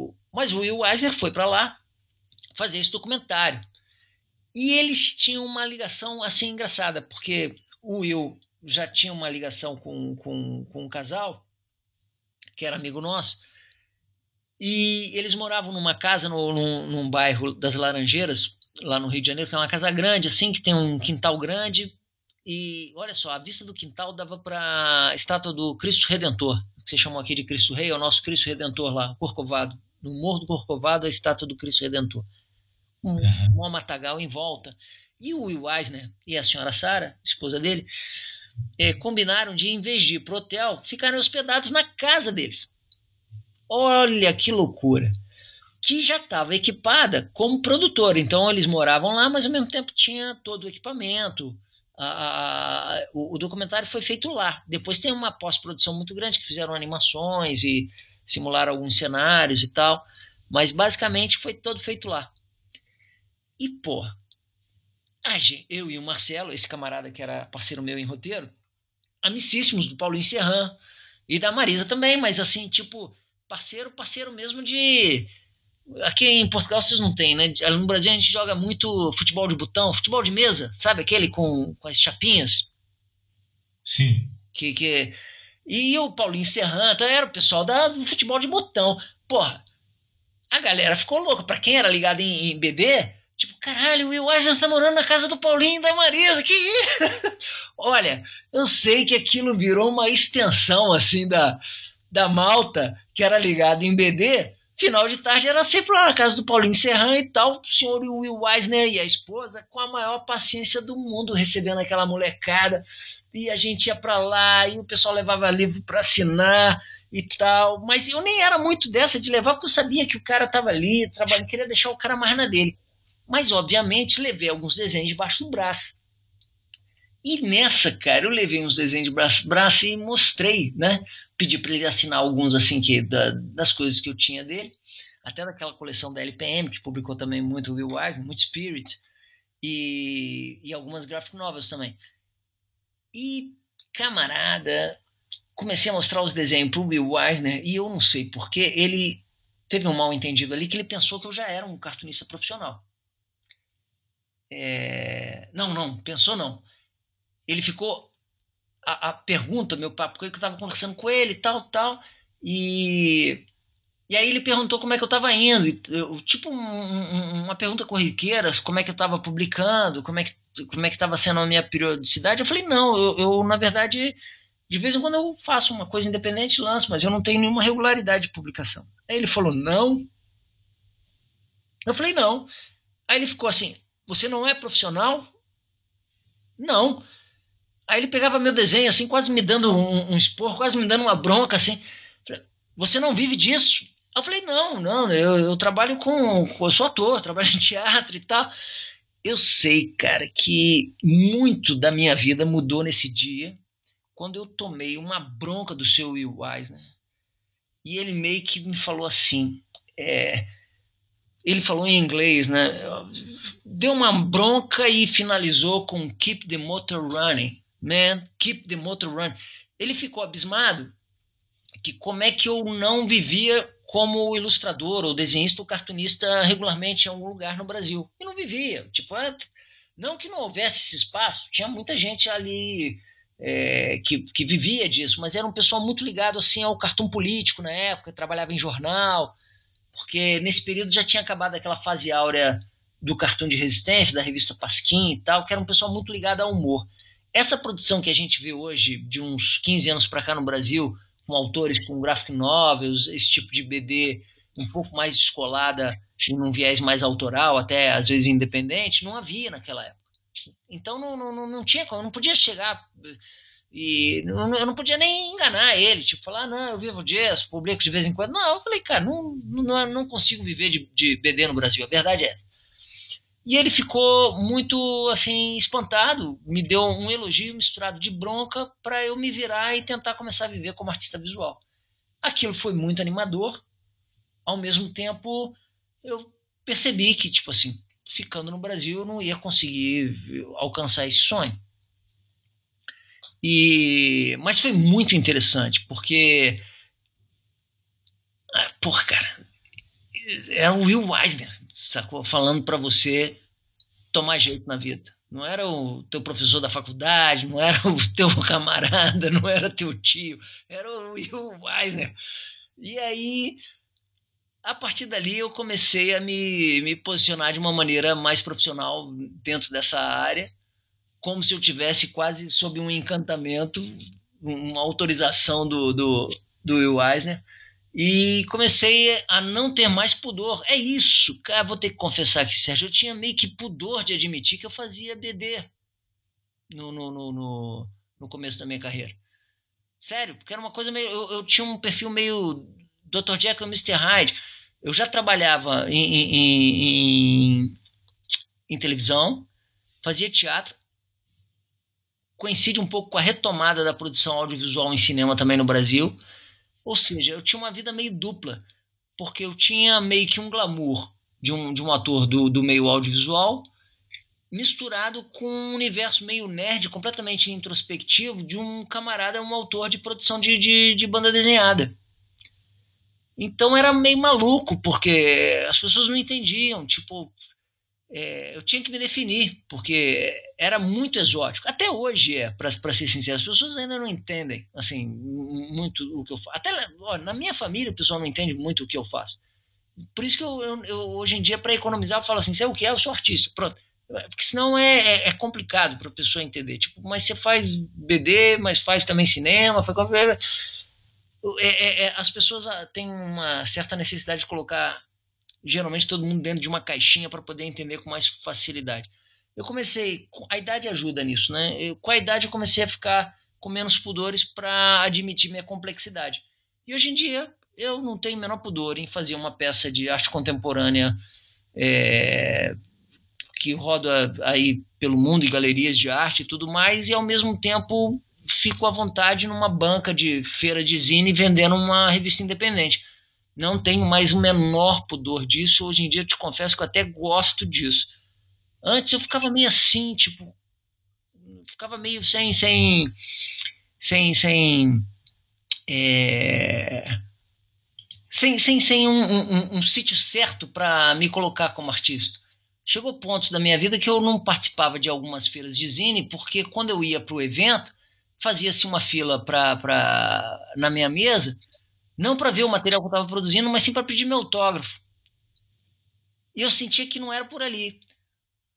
o... Mas o Will Eisner foi para lá fazer esse documentário. E eles tinham uma ligação assim engraçada, porque o Will já tinha uma ligação com, com, com um casal, que era amigo nosso, e eles moravam numa casa no, num, num bairro das Laranjeiras, lá no Rio de Janeiro, que é uma casa grande, assim, que tem um quintal grande. E olha só, a vista do quintal dava para a estátua do Cristo Redentor, que você chamou aqui de Cristo Rei, é o nosso Cristo Redentor lá, Corcovado. No Morro do Corcovado, a estátua do Cristo Redentor. Um, um matagal em volta. E o Will Eisner e a senhora Sara, esposa dele, é, combinaram de, em vez de ir para o hotel, ficarem hospedados na casa deles. Olha que loucura! Que já estava equipada como produtora. Então eles moravam lá, mas ao mesmo tempo tinha todo o equipamento. A, a, o, o, documentário foi feito lá. Depois tem uma pós-produção muito grande que fizeram animações e simularam alguns cenários e tal. Mas basicamente foi todo feito lá. E, porra, eu e o Marcelo, esse camarada que era parceiro meu em roteiro, amicíssimos do Paulinho Serran e da Marisa também, mas assim, tipo, parceiro, parceiro mesmo de. Aqui em Portugal vocês não tem, né? No Brasil a gente joga muito futebol de botão, futebol de mesa, sabe? Aquele com, com as chapinhas. Sim. Que, que... E o Paulinho Serranta então era o pessoal da, do futebol de botão. Porra, a galera ficou louca. Pra quem era ligado em, em BD, caralho, o Will Eisner tá morando na casa do Paulinho e da Marisa, que isso? <laughs> Olha, eu sei que aquilo virou uma extensão, assim, da, da malta que era ligada em BD, final de tarde era sempre lá na casa do Paulinho Serran e tal, o senhor Will Eisner e a esposa com a maior paciência do mundo recebendo aquela molecada e a gente ia para lá e o pessoal levava livro para assinar e tal, mas eu nem era muito dessa de levar porque eu sabia que o cara estava ali trabalhando, queria deixar o cara mais na dele. Mas obviamente levei alguns desenhos debaixo do braço. E nessa, cara, eu levei uns desenhos de braço, braço e mostrei, né? Pedi para ele assinar alguns, assim, que, da, das coisas que eu tinha dele. Até daquela coleção da LPM, que publicou também muito Will Eisner, muito Spirit. E, e algumas graphic novels também. E, camarada, comecei a mostrar os desenhos pro Will Eisner e eu não sei porquê, ele teve um mal entendido ali que ele pensou que eu já era um cartunista profissional. É... Não, não, pensou não ele ficou. A, a pergunta, meu papo, que eu estava conversando com ele, tal, tal, e E aí ele perguntou como é que eu estava indo, eu, tipo um, uma pergunta corriqueira, como é que eu estava publicando, como é que como é que estava sendo a minha periodicidade. Eu falei não, eu, eu, na verdade de vez em quando eu faço uma coisa independente, lanço, mas eu não tenho nenhuma regularidade de publicação. Aí ele falou não. Eu falei não. Aí ele ficou assim, você não é profissional? Não. Aí ele pegava meu desenho assim, quase me dando um, um expor, quase me dando uma bronca assim. Você não vive disso? Eu falei, não, não, eu, eu trabalho com, Eu sou ator, <laughs> trabalho em teatro e tal. Eu sei, cara, que muito da minha vida mudou nesse dia, quando eu tomei uma bronca do seu Will Eisner. E ele meio que me falou assim. É, ele falou em inglês, né? Deu uma bronca e finalizou com Keep the motor running. Man, keep the motor running. Ele ficou abismado que como é que eu não vivia como ilustrador ou desenhista ou cartunista regularmente em algum lugar no Brasil. E não vivia. Tipo, é, não que não houvesse esse espaço, tinha muita gente ali é, que, que vivia disso, mas era um pessoal muito ligado assim ao cartão político na época, trabalhava em jornal, porque nesse período já tinha acabado aquela fase áurea do cartão de resistência, da revista Pasquim e tal, que era um pessoal muito ligado ao humor. Essa produção que a gente vê hoje, de uns 15 anos para cá no Brasil, com autores com graphic novels, esse tipo de BD um pouco mais descolada e num viés mais autoral, até às vezes independente, não havia naquela época. Então não, não, não tinha como, não podia chegar e eu não podia nem enganar ele, tipo, falar, ah, não, eu vivo disso, publico de vez em quando. Não, eu falei, cara, não, não, não consigo viver de, de BD no Brasil, a verdade é essa. E ele ficou muito assim espantado, me deu um elogio misturado de bronca para eu me virar e tentar começar a viver como artista visual. Aquilo foi muito animador. Ao mesmo tempo, eu percebi que tipo assim, ficando no Brasil eu não ia conseguir alcançar esse sonho. E mas foi muito interessante, porque ah, porra, cara, era o Will Eisner sacou? Falando para você tomar jeito na vida. Não era o teu professor da faculdade, não era o <laughs> teu camarada, não era teu tio, era o Will Weisner. E aí, a partir dali, eu comecei a me, me posicionar de uma maneira mais profissional dentro dessa área, como se eu tivesse quase sob um encantamento, uma autorização do, do, do Will Eisner e comecei a não ter mais pudor. É isso, cara, vou ter que confessar aqui, Sérgio, eu tinha meio que pudor de admitir que eu fazia BD no, no, no, no começo da minha carreira. Sério, porque era uma coisa meio. Eu, eu tinha um perfil meio Dr. Jekyll e Mr. Hyde. Eu já trabalhava em, em, em, em televisão, fazia teatro, coincide um pouco com a retomada da produção audiovisual em cinema também no Brasil. Ou seja, eu tinha uma vida meio dupla, porque eu tinha meio que um glamour de um, de um ator do, do meio audiovisual, misturado com um universo meio nerd, completamente introspectivo, de um camarada, um autor de produção de, de, de banda desenhada. Então era meio maluco, porque as pessoas não entendiam. Tipo, é, eu tinha que me definir, porque era muito exótico. Até hoje é, para ser sincero, as pessoas ainda não entendem assim muito o que eu faço. Até ó, na minha família o pessoal não entende muito o que eu faço. Por isso que eu, eu, eu hoje em dia, para economizar, eu falo assim: é o que é? Eu sou artista. Pronto. Porque senão é, é, é complicado para a pessoa entender. Tipo, mas você faz BD, mas faz também cinema, faz qualquer. É, é, é, as pessoas ah, têm uma certa necessidade de colocar geralmente todo mundo dentro de uma caixinha para poder entender com mais facilidade. Eu comecei, a idade ajuda nisso, né? Eu, com a idade eu comecei a ficar com menos pudores para admitir minha complexidade. E hoje em dia eu não tenho o menor pudor em fazer uma peça de arte contemporânea é, que roda aí pelo mundo e galerias de arte e tudo mais, e ao mesmo tempo fico à vontade numa banca de feira de zine vendendo uma revista independente. Não tenho mais o menor pudor disso. Hoje em dia, te confesso que eu até gosto disso. Antes eu ficava meio assim, tipo, ficava meio sem, sem, sem, sem, é, sem, sem, sem um, um, um sítio certo para me colocar como artista. Chegou pontos da minha vida que eu não participava de algumas feiras de zine, porque quando eu ia para o evento, fazia-se uma fila pra, pra, na minha mesa Não para ver o material que eu estava produzindo, mas sim para pedir meu autógrafo. E eu sentia que não era por ali.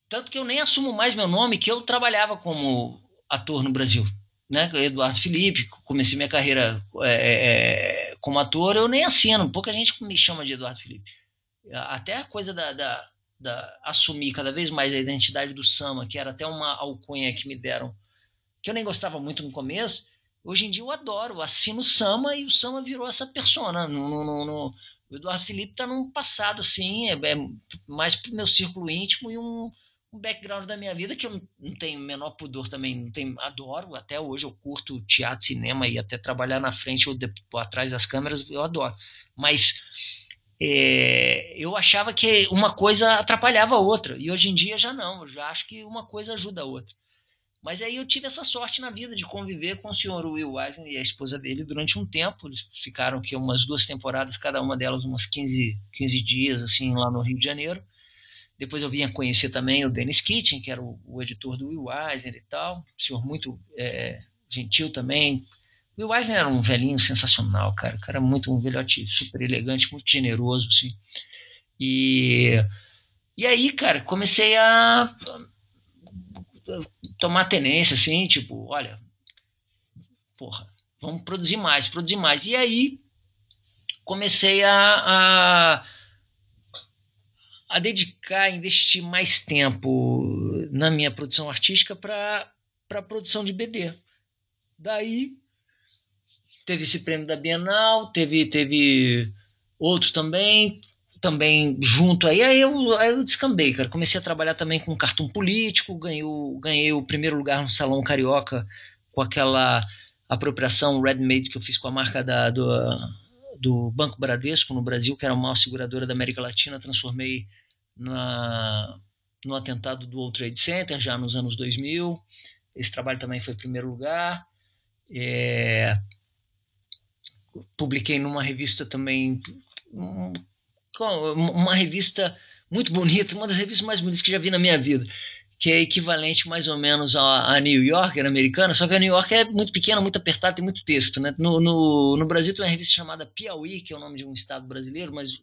Tanto que eu nem assumo mais meu nome, que eu trabalhava como ator no Brasil. Né? Eduardo Felipe, comecei minha carreira é, é, como ator, eu nem assino, pouca gente me chama de Eduardo Felipe. Até a coisa da, da, da assumir cada vez mais a identidade do Sama, que era até uma alcunha que me deram, que eu nem gostava muito no começo, hoje em dia eu adoro, eu assino o Sama e o Sama virou essa persona. No, no, no, o Eduardo Felipe está num passado, assim, é, é mais pro meu círculo íntimo e um, um background da minha vida que eu não tenho o menor pudor também, não tenho, adoro, até hoje eu curto teatro, cinema e até trabalhar na frente ou, de, ou atrás das câmeras, eu adoro. Mas é, eu achava que uma coisa atrapalhava a outra, e hoje em dia já não, eu já acho que uma coisa ajuda a outra. Mas aí eu tive essa sorte na vida de conviver com o senhor Will Eisner e a esposa dele durante um tempo. Eles ficaram que umas duas temporadas, cada uma delas umas 15, 15 dias assim lá no Rio de Janeiro. Depois eu vinha conhecer também o Dennis Kitchen, que era o, o editor do Will Eisner e tal. Um senhor muito é, gentil também. O Will Eisner era um velhinho sensacional, cara. O cara era muito um velhote super elegante, muito generoso, assim. E, e aí, cara, comecei a tomar tenência, assim, tipo, olha, porra, vamos produzir mais, produzir mais. E aí comecei a, a, a dedicar, investir mais tempo na minha produção artística para a produção de BD. Daí teve esse prêmio da Bienal, teve, teve outro também, também junto aí, aí eu, aí eu descambei, cara. Comecei a trabalhar também com cartão político, ganhei o, ganhei o primeiro lugar no Salão Carioca com aquela apropriação Redmade que eu fiz com a marca da, do, do Banco Bradesco no Brasil, que era a maior seguradora da América Latina, transformei na, no atentado do World Trade Center, já nos anos 2000. Esse trabalho também foi primeiro lugar. É, publiquei numa revista também uma revista muito bonita, uma das revistas mais bonitas que já vi na minha vida, que é equivalente mais ou menos a, a New Yorker americana, só que a New York é muito pequena, muito apertada, tem muito texto. Né? No, no, no Brasil tem uma revista chamada Piauí, que é o nome de um estado brasileiro, mas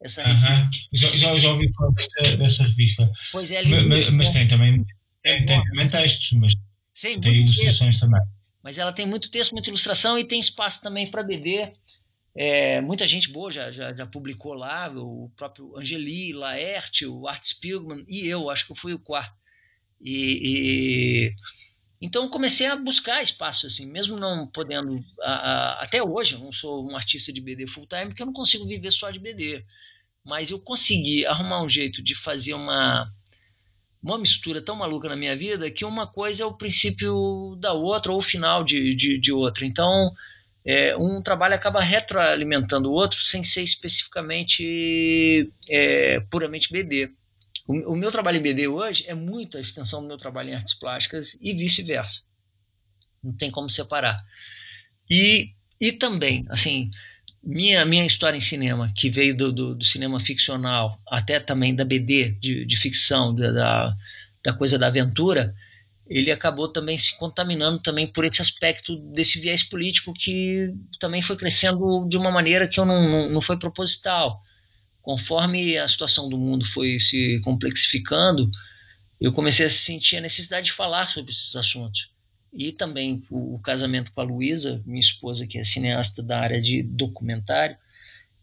essa já, já, já ouvi falar dessa, dessa revista. Pois é, mas, mas, mas tem também tem, tem também textos, mas Sim, tem ilustrações texto. também. Mas ela tem muito texto, muita ilustração e tem espaço também para BD. É, muita gente boa já, já, já, publicou lá, o próprio Angeli, Laerte, o Art Spiegelman e eu, acho que eu fui o quarto. E, e, então comecei a buscar espaço assim, mesmo não podendo. A, a, até hoje eu não sou um artista de BD full time porque eu não consigo viver só de BD. Mas eu consegui arrumar um jeito de fazer uma uma mistura tão maluca na minha vida que uma coisa é o princípio da outra ou o final de, de, de outra. Então é, um trabalho acaba retroalimentando o outro sem ser especificamente é, puramente BD. O, o, meu trabalho em BD hoje é muito a extensão do meu trabalho em artes plásticas e vice-versa. Não tem como separar. E, e também, assim, minha, minha história em cinema, que veio do, do, do cinema ficcional, até também da BD, de, de ficção, da, da coisa da aventura, ele acabou também se contaminando também por esse aspecto desse viés político que também foi crescendo de uma maneira que eu não, não, não foi proposital. Conforme a situação do mundo foi se complexificando, eu comecei a sentir a necessidade de falar sobre esses assuntos. E também o, o casamento com a Luísa, minha esposa, que é cineasta da área de documentário,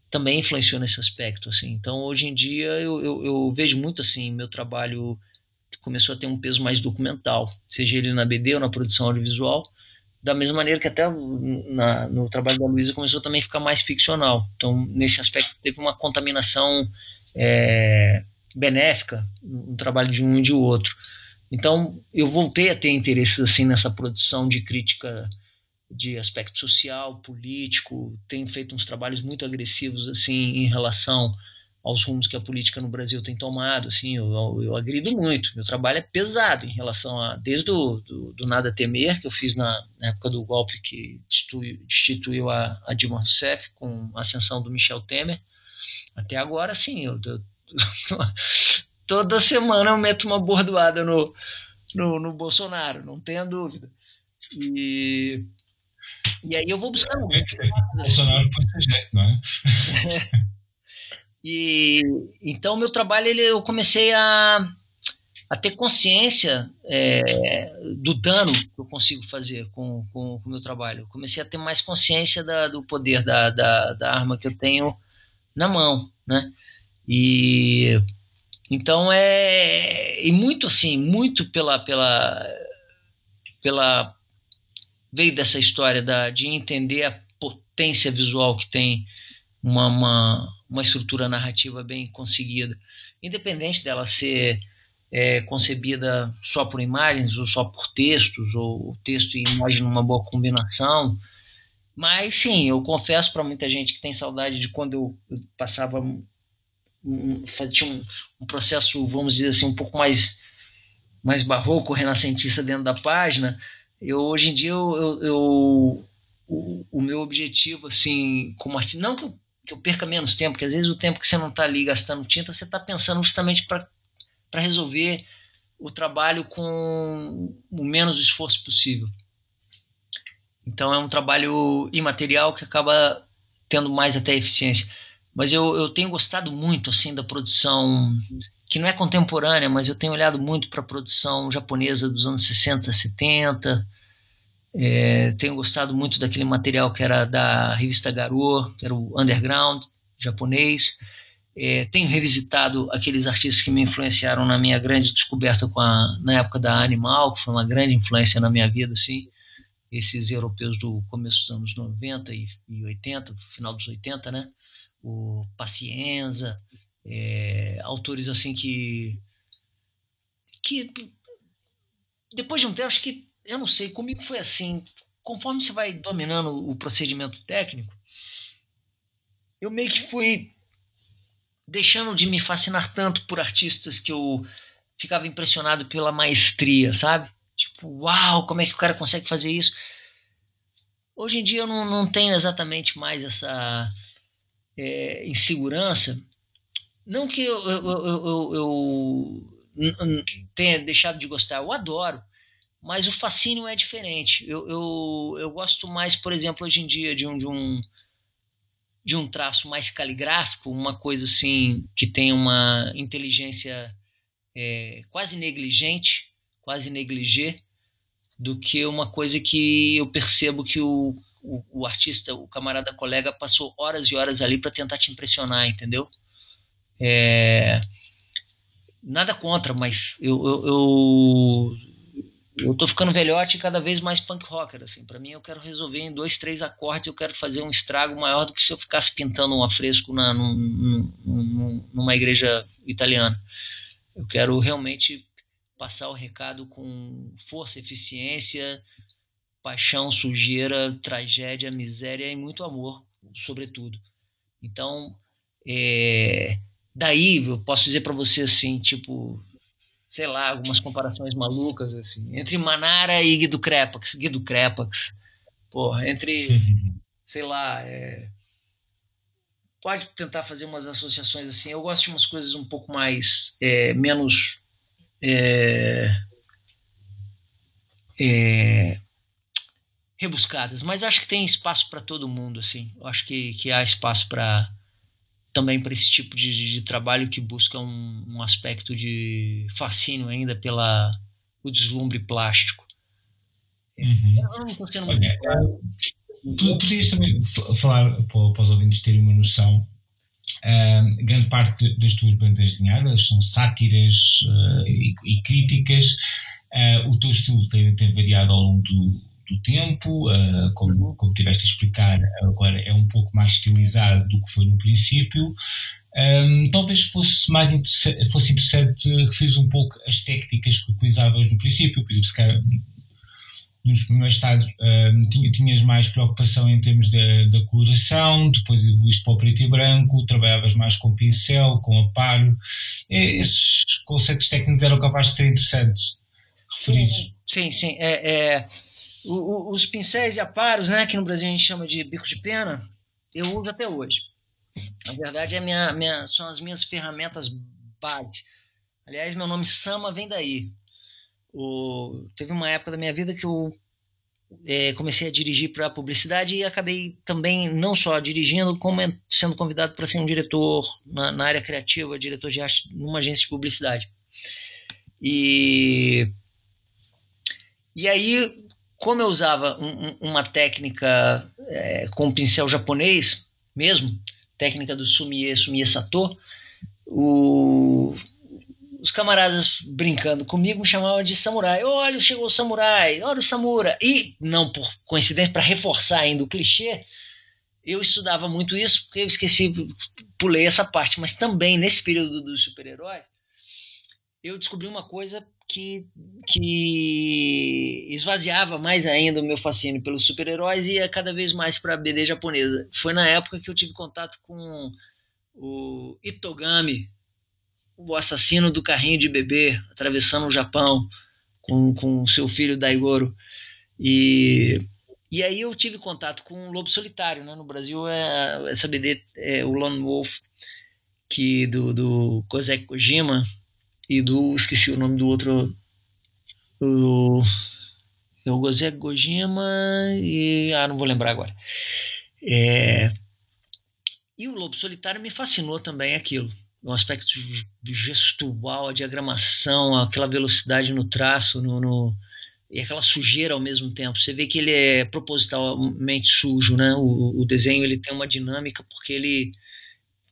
também influenciou nesse aspecto. Assim. Então, hoje em dia, eu, eu, eu vejo muito assim meu trabalho começou a ter um peso mais documental, seja ele na BD ou na produção audiovisual, da mesma maneira que até na, no trabalho da Luísa começou também a ficar mais ficcional. Então, nesse aspecto, teve uma contaminação é, benéfica no trabalho de um e de outro. Então, eu voltei a ter interesse assim nessa produção de crítica de aspecto social, político, tenho feito uns trabalhos muito agressivos assim em relação aos rumos que a política no Brasil tem tomado, assim, eu, eu, eu agrido muito. Meu trabalho é pesado em relação a desde o do, do nada temer que eu fiz na, na época do golpe que destituiu, destituiu a, a, Dilma Rousseff com a ascensão do Michel Temer, até agora, sim, eu, eu <laughs> toda semana eu meto uma bordoada no, no, no Bolsonaro, não tenha dúvida. E E aí eu vou buscando. É, é, Bolsonaro põe jeito, não é? <laughs> e então meu trabalho ele, eu comecei a, a ter consciência é, do dano que eu consigo fazer com, o meu trabalho. Eu comecei a ter mais consciência da, do poder da, da, da arma que eu tenho na mão, né? E então é e muito assim, muito pela pela pela veio dessa história da, de entender a potência visual que tem uma, uma, uma estrutura narrativa bem conseguida, independente dela ser é, concebida só por imagens ou só por textos ou texto e imagem numa boa combinação. Mas sim, eu confesso para muita gente que tem saudade de quando eu, eu passava tinha um, um, processo, vamos dizer assim, um pouco mais, mais barroco, renascentista dentro da página. Eu, hoje em dia, eu, eu, eu o, o, meu objetivo, assim, como artista, não que eu, que eu perca menos tempo, porque às vezes o tempo que você não está ali gastando tinta, você está pensando justamente para resolver o trabalho com o menos esforço possível. Então é um trabalho imaterial que acaba tendo mais até eficiência. Mas eu, eu tenho gostado muito assim da produção que não é contemporânea, mas eu tenho olhado muito para a produção japonesa dos anos 60, 70. É, tenho gostado muito daquele material que era da revista Garou, que era o underground japonês. É, tenho revisitado aqueles artistas que me influenciaram na minha grande descoberta com a, na época da Animal, que foi uma grande influência na minha vida, assim. Esses europeus do começo dos anos 90 e, e 80, final dos 80, né? o Pacienza, é, autores assim que que depois de um tempo acho que eu não sei comigo foi assim conforme você vai dominando o procedimento técnico eu meio que fui deixando de me fascinar tanto por artistas que eu ficava impressionado pela maestria sabe? Tipo uau como é que o cara consegue fazer isso? Hoje em dia eu não, não tenho exatamente mais essa é, insegurança, não que eu, eu, eu, eu, tenha deixado de gostar, eu adoro, mas o fascínio é diferente. Eu, eu, eu gosto mais, por exemplo, hoje em dia, de um, de um, de um traço mais caligráfico, uma coisa assim que tem uma inteligência é, quase negligente, quase negligê, do que uma coisa que eu percebo que o, o, o artista, o camarada colega, passou horas e horas ali para tentar te impressionar, entendeu? É, nada contra, mas eu, eu, eu, eu tô ficando velhote e cada vez mais punk rocker, assim. Para mim, eu quero resolver em dois, três acordes, eu quero fazer um estrago maior do que se eu ficasse pintando um afresco na, num, num, numa igreja italiana. Eu quero realmente passar o recado com força, eficiência, paixão, sujeira, tragédia, miséria e muito amor, sobretudo. Então, é, daí eu posso dizer para você assim, tipo, sei lá, algumas comparações malucas assim, entre Manara e Guido Crepax, Guido Crepax, porra, entre, <laughs> sei lá, é, pode tentar fazer umas associações assim. Eu gosto de umas coisas um pouco mais, é, menos é, é, rebuscadas, mas acho que tem espaço para todo mundo, assim. Eu acho que, que há espaço para também para esse tipo de, de, trabalho que busca um, um, aspecto de fascínio ainda pela o deslumbre plástico. Uhum. Eu não estou sendo muito. Olha, tu poderias também falar para, os ouvintes terem uma noção. Uh, grande parte das tuas bandas desenhadas são sátiras uh, e, e, críticas. Uh, o teu estilo tem, tem variado ao longo do, do tempo, uh, como, como tiveste a explicar, agora é um pouco mais estilizado do que foi no princípio. Um, talvez fosse mais interessante, fosse interessante referir um pouco as técnicas que utilizavas no princípio, por exemplo, se calhar nos primeiros estados um, tinhas mais preocupação em termos da, coloração, depois evoluíste para o preto e branco, trabalhavas mais com pincel, com aparo. Esses conceitos técnicos eram capazes de ser interessantes referir. Sim, sim. É, é o, o, os pincéis e aparos, né, que no Brasil a gente chama de bico de pena, eu uso até hoje. Na verdade, é minha, minha, são as minhas ferramentas base. Aliás, meu nome Sama vem daí. O, teve uma época da minha vida que eu é, comecei a dirigir para publicidade e acabei também não só dirigindo, como sendo convidado para ser um diretor na, na, área criativa, diretor de arte numa agência de publicidade. E, e aí, como eu usava um, uma técnica é, com um pincel japonês mesmo, técnica do Sumie, Sumie Sato, o, os camaradas brincando comigo me chamavam de samurai. Olha, chegou o samurai, olha o samura. E, não por coincidência, para reforçar ainda o clichê, eu estudava muito isso, porque eu esqueci, pulei essa parte. Mas também, nesse período dos super-heróis, eu descobri uma coisa que, que esvaziava mais ainda o meu fascínio pelos super-heróis e ia cada vez mais para a BD japonesa. Foi na época que eu tive contato com o Itogami, o assassino do carrinho de bebê atravessando o Japão com, com seu filho Daigoro. E, e aí eu tive contato com o Lobo Solitário. Né? No Brasil, é, essa BD é o Lone Wolf, que do, do Kozek Kojima e do. Esqueci o nome do outro. O, é o Kozek Kojima e. Ah, não vou lembrar agora. É, e o Lobo Solitário me fascinou também aquilo um aspecto gestual, a diagramação, aquela velocidade no traço, no, no, e aquela sujeira ao mesmo tempo. Você vê que ele é propositalmente sujo, né? O, o desenho ele tem uma dinâmica porque ele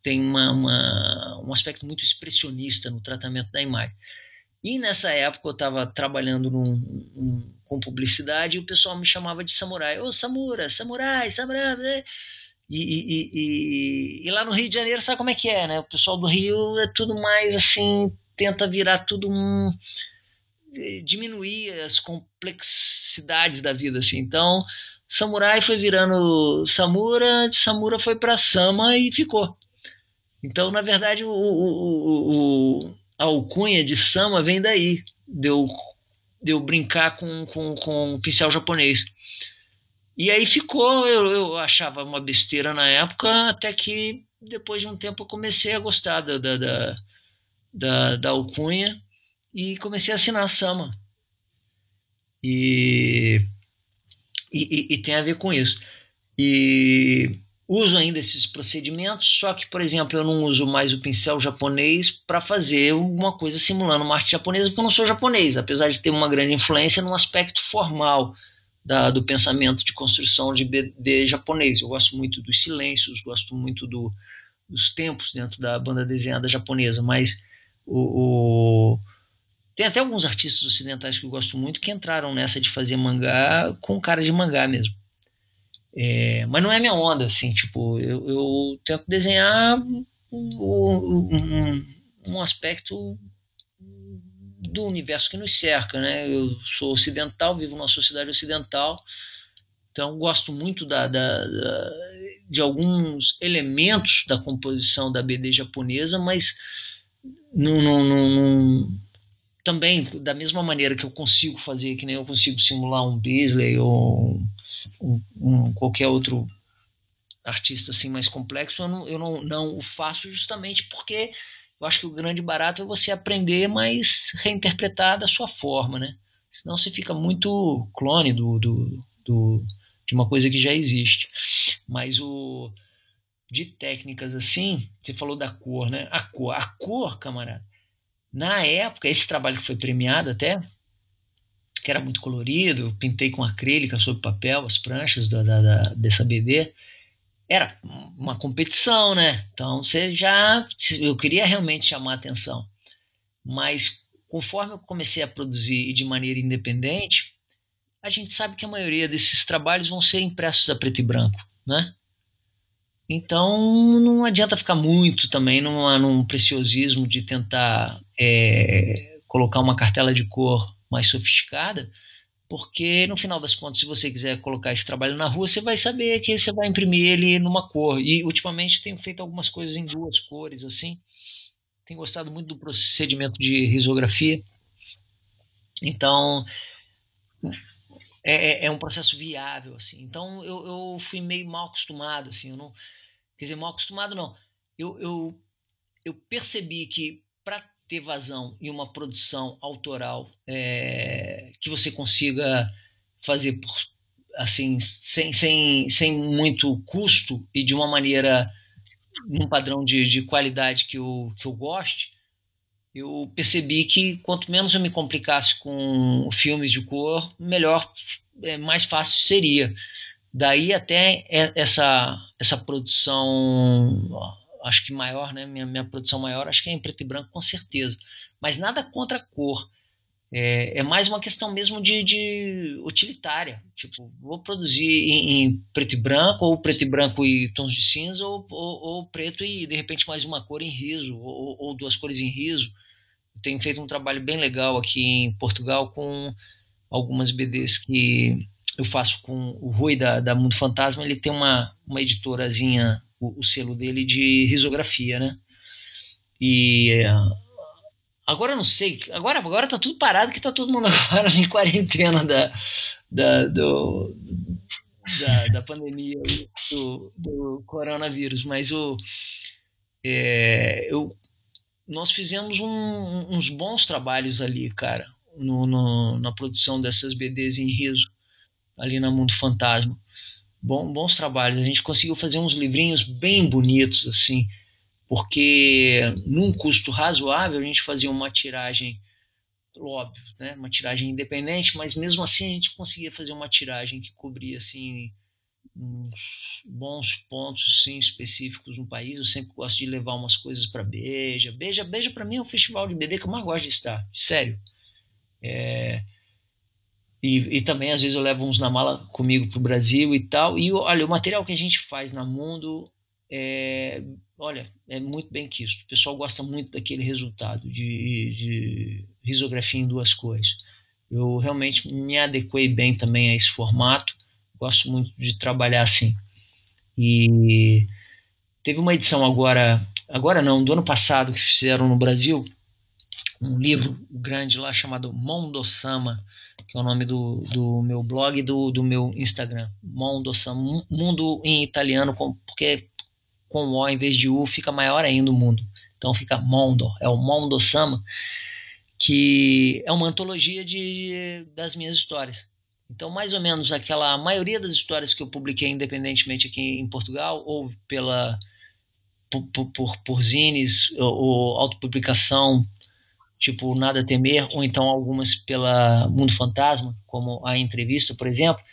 tem uma, uma, um aspecto muito expressionista no tratamento da imagem. E nessa época eu estava trabalhando num, com publicidade e o pessoal me chamava de samurai. Ô, Samura, samurai, samurai. Né? E, e, e, e, lá no Rio de Janeiro, sabe como é que é, né? O pessoal do Rio é tudo mais assim, tenta virar tudo um. Eh, diminuir as complexidades da vida, assim. Então, Samurai foi virando Samura, Samura foi para Sama e ficou. Então, na verdade, o, o, o, a alcunha de Sama vem daí, deu de eu brincar com, com, com o pincel japonês. E aí ficou, eu, eu achava uma besteira na época, até que depois de um tempo eu comecei a gostar da, da, da, da, da alcunha e comecei a assinar a Sama. E, e, e, tem a ver com isso. E uso ainda esses procedimentos, só que, por exemplo, eu não uso mais o pincel japonês para fazer uma coisa simulando uma arte japonesa, porque eu não sou japonês, apesar de ter uma grande influência no aspecto formal da, do pensamento de construção de BD japonês. Eu gosto muito dos silêncios, gosto muito do, dos tempos dentro da banda desenhada japonesa, mas o, o, tem até alguns artistas ocidentais que eu gosto muito que entraram nessa de fazer mangá com cara de mangá mesmo. É, mas não é minha onda, assim, tipo, eu, eu tento desenhar um, um, aspecto do universo que nos cerca, né? Eu sou ocidental, vivo numa sociedade ocidental, então gosto muito da, da, da, de alguns elementos da composição da BD japonesa, mas não, não, não, também da mesma maneira que eu consigo fazer, que nem eu consigo simular um Beasley ou um, um, qualquer outro artista assim mais complexo, eu não, eu não, não o faço justamente porque eu acho que o grande barato é você aprender, mas reinterpretar da sua forma, né? Senão você fica muito clone do, do, do, de uma coisa que já existe. Mas o de técnicas assim, você falou da cor, né? A cor, a cor, camarada. Na época, esse trabalho que foi premiado até, que era muito colorido, pintei com acrílica sobre papel as pranchas da, da, da dessa BD era uma competição, né? Então você já. Eu queria realmente chamar atenção. Mas conforme eu comecei a produzir de maneira independente, a gente sabe que a maioria desses trabalhos vão ser impressos a preto e branco, né? Então não adianta ficar muito também numa, num preciosismo de tentar é, colocar uma cartela de cor mais sofisticada, porque no final das contas, se você quiser colocar esse trabalho na rua, você vai saber que você vai imprimir ele numa cor. E ultimamente tenho feito algumas coisas em duas cores, assim. Tenho gostado muito do procedimento de risografia. Então, é, é, é um processo viável, assim. Então, eu, eu fui meio mal acostumado, assim. Eu não, quer dizer, mal acostumado não. Eu, eu, eu percebi que para ter vazão em uma produção autoral é, que você consiga fazer por assim, sem, sem, sem muito custo e de uma maneira, num padrão de, de qualidade que eu, que eu goste, eu percebi que quanto menos eu me complicasse com filmes de cor, melhor, é, mais fácil seria. Daí até essa, essa produção, acho que maior, né? Minha, minha produção maior, acho que é em preto e branco, com certeza. Mas nada contra a cor. É, é mais uma questão mesmo de, de utilitária. Tipo, vou produzir em, em, preto e branco, ou preto e branco e tons de cinza, ou, ou, ou preto e de repente mais uma cor em riso, ou, ou, duas cores em riso. tenho feito um trabalho bem legal aqui em Portugal com algumas BDs que eu faço com o Rui da, da Mundo Fantasma. Ele tem uma, uma editorazinha, o, o selo dele de risografia, né? E Agora eu não sei, agora, agora tá tudo parado que tá todo mundo <laughs> agora em quarentena da, da, do, da, da pandemia do, do coronavírus, mas o, é, eu, nós fizemos um, uns bons trabalhos ali, cara, no, no, na produção dessas BDs em riso, ali na Mundo Fantasma. Bom, bons trabalhos, a gente conseguiu fazer uns livrinhos bem bonitos, assim, porque num custo razoável a gente fazia uma tiragem, óbvio, né, uma tiragem independente, mas mesmo assim a gente conseguia fazer uma tiragem que cobria assim uns bons pontos sim, específicos no país. Eu sempre gosto de levar umas coisas para Beija. Beija, Beija para mim é o festival de BD que eu mais gosto de estar, sério. É... E, e, também às vezes eu levo uns na mala comigo para o Brasil e tal. E olha, o material que a gente faz na Mundo é, olha, é muito bem quisto. O pessoal gosta muito daquele resultado de, de risografia em duas cores. Eu realmente me adequei bem também a esse formato. Gosto muito de trabalhar assim. E teve uma edição agora, agora não, do ano passado que fizeram no Brasil, um livro grande lá chamado Mondosama, que é o nome do, do meu blog e do, do meu Instagram. Mondosama, mundo em italiano, porque com O em vez de U, fica maior ainda o mundo. Então fica Mondo, é o Mondo Sama, que é uma antologia de, das minhas histórias. Então, mais ou menos aquela maioria das histórias que eu publiquei independentemente aqui em Portugal, ou pela por, por, por zines ou, ou autopublicação, tipo Nada a Temer, ou então algumas pela Mundo Fantasma, como a entrevista, por exemplo,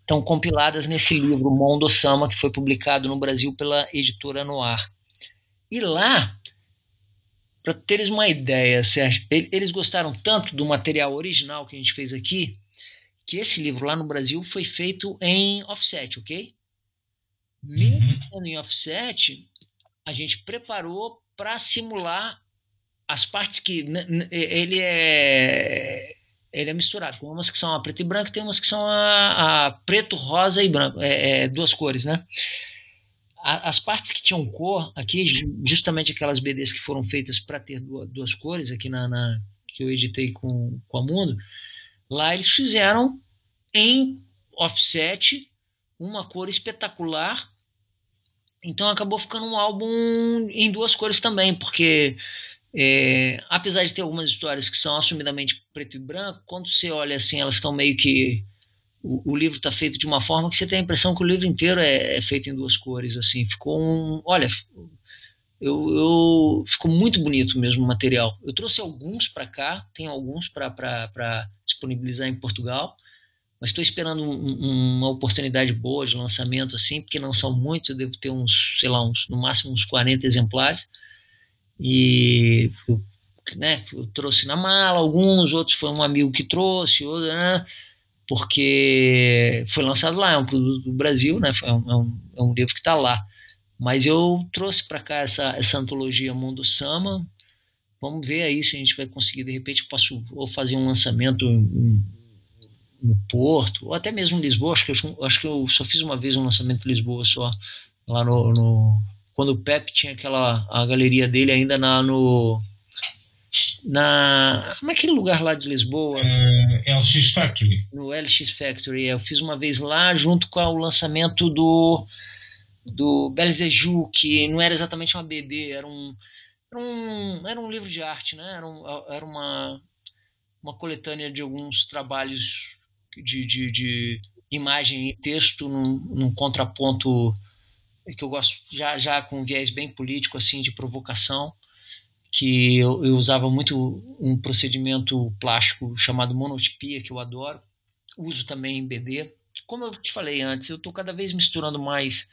estão compiladas nesse livro Mondo Sama, que foi publicado no Brasil pela editora Noir. E lá, para teres uma ideia, Sérgio, eles gostaram tanto do material original que a gente fez aqui, que esse livro lá no Brasil foi feito em offset, ok? Mesmo uhum. em offset, a gente preparou para simular as partes que ele é ele é misturado. Tem umas que são a preto e branco, tem umas que são a, a preto, rosa e branco, é, é, duas cores, né? As partes que tinham cor, aqui, justamente aquelas BDs que foram feitas para ter duas, duas, cores, aqui na, na, que eu editei com, com a Mundo, lá eles fizeram em offset uma cor espetacular. Então acabou ficando um álbum em duas cores também, porque é, apesar de ter algumas histórias que são assumidamente preto e branco, quando você olha assim, elas estão meio que. O, o livro está feito de uma forma que você tem a impressão que o livro inteiro é, é feito em duas cores. assim Ficou um. Olha, eu, eu, ficou muito bonito mesmo o material. Eu trouxe alguns para cá, tenho alguns para disponibilizar em Portugal, mas estou esperando um, uma oportunidade boa de lançamento assim, porque não são muitos, eu devo ter uns, sei lá, uns, no máximo uns 40 exemplares e né, eu trouxe na mala alguns, outros foi um amigo que trouxe, outro, né, porque foi lançado lá, é um produto do Brasil, né, é, um, é, um, é livro que está lá. Mas eu trouxe para cá essa, essa antologia Mundo Sama. Vamos ver aí se a gente vai conseguir, de repente, eu posso ou fazer um lançamento no Porto, ou até mesmo em Lisboa. Acho que, eu, acho que eu só fiz uma vez um lançamento em Lisboa só, lá no, no quando o Pepe tinha aquela a galeria dele ainda na no na naquele é lugar lá de Lisboa. Uh, LX Factory. No LX Factory eu fiz uma vez lá junto com o lançamento do do Belzeju que não era exatamente uma BD era um era um, era um livro de arte né? Era, um, era uma uma coletânea de alguns trabalhos de, de, de imagem e texto num, num contraponto que eu gosto já já com um viés bem político assim de provocação que eu, eu, usava muito um procedimento plástico chamado monotipia que eu adoro. Uso também em BD como eu te falei antes eu estou cada vez misturando mais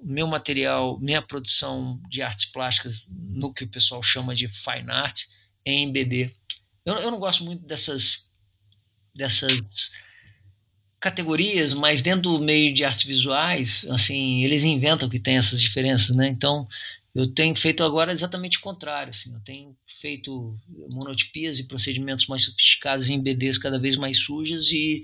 meu material minha produção de artes plásticas no que o pessoal chama de fine art em BD eu, eu não gosto muito dessas dessas categorias, mas dentro do meio de artes visuais, assim, eles inventam que tem essas diferenças, né? Então, eu tenho feito agora exatamente o contrário, assim, eu tenho feito monotipias e procedimentos mais sofisticados em BDs cada vez mais sujas e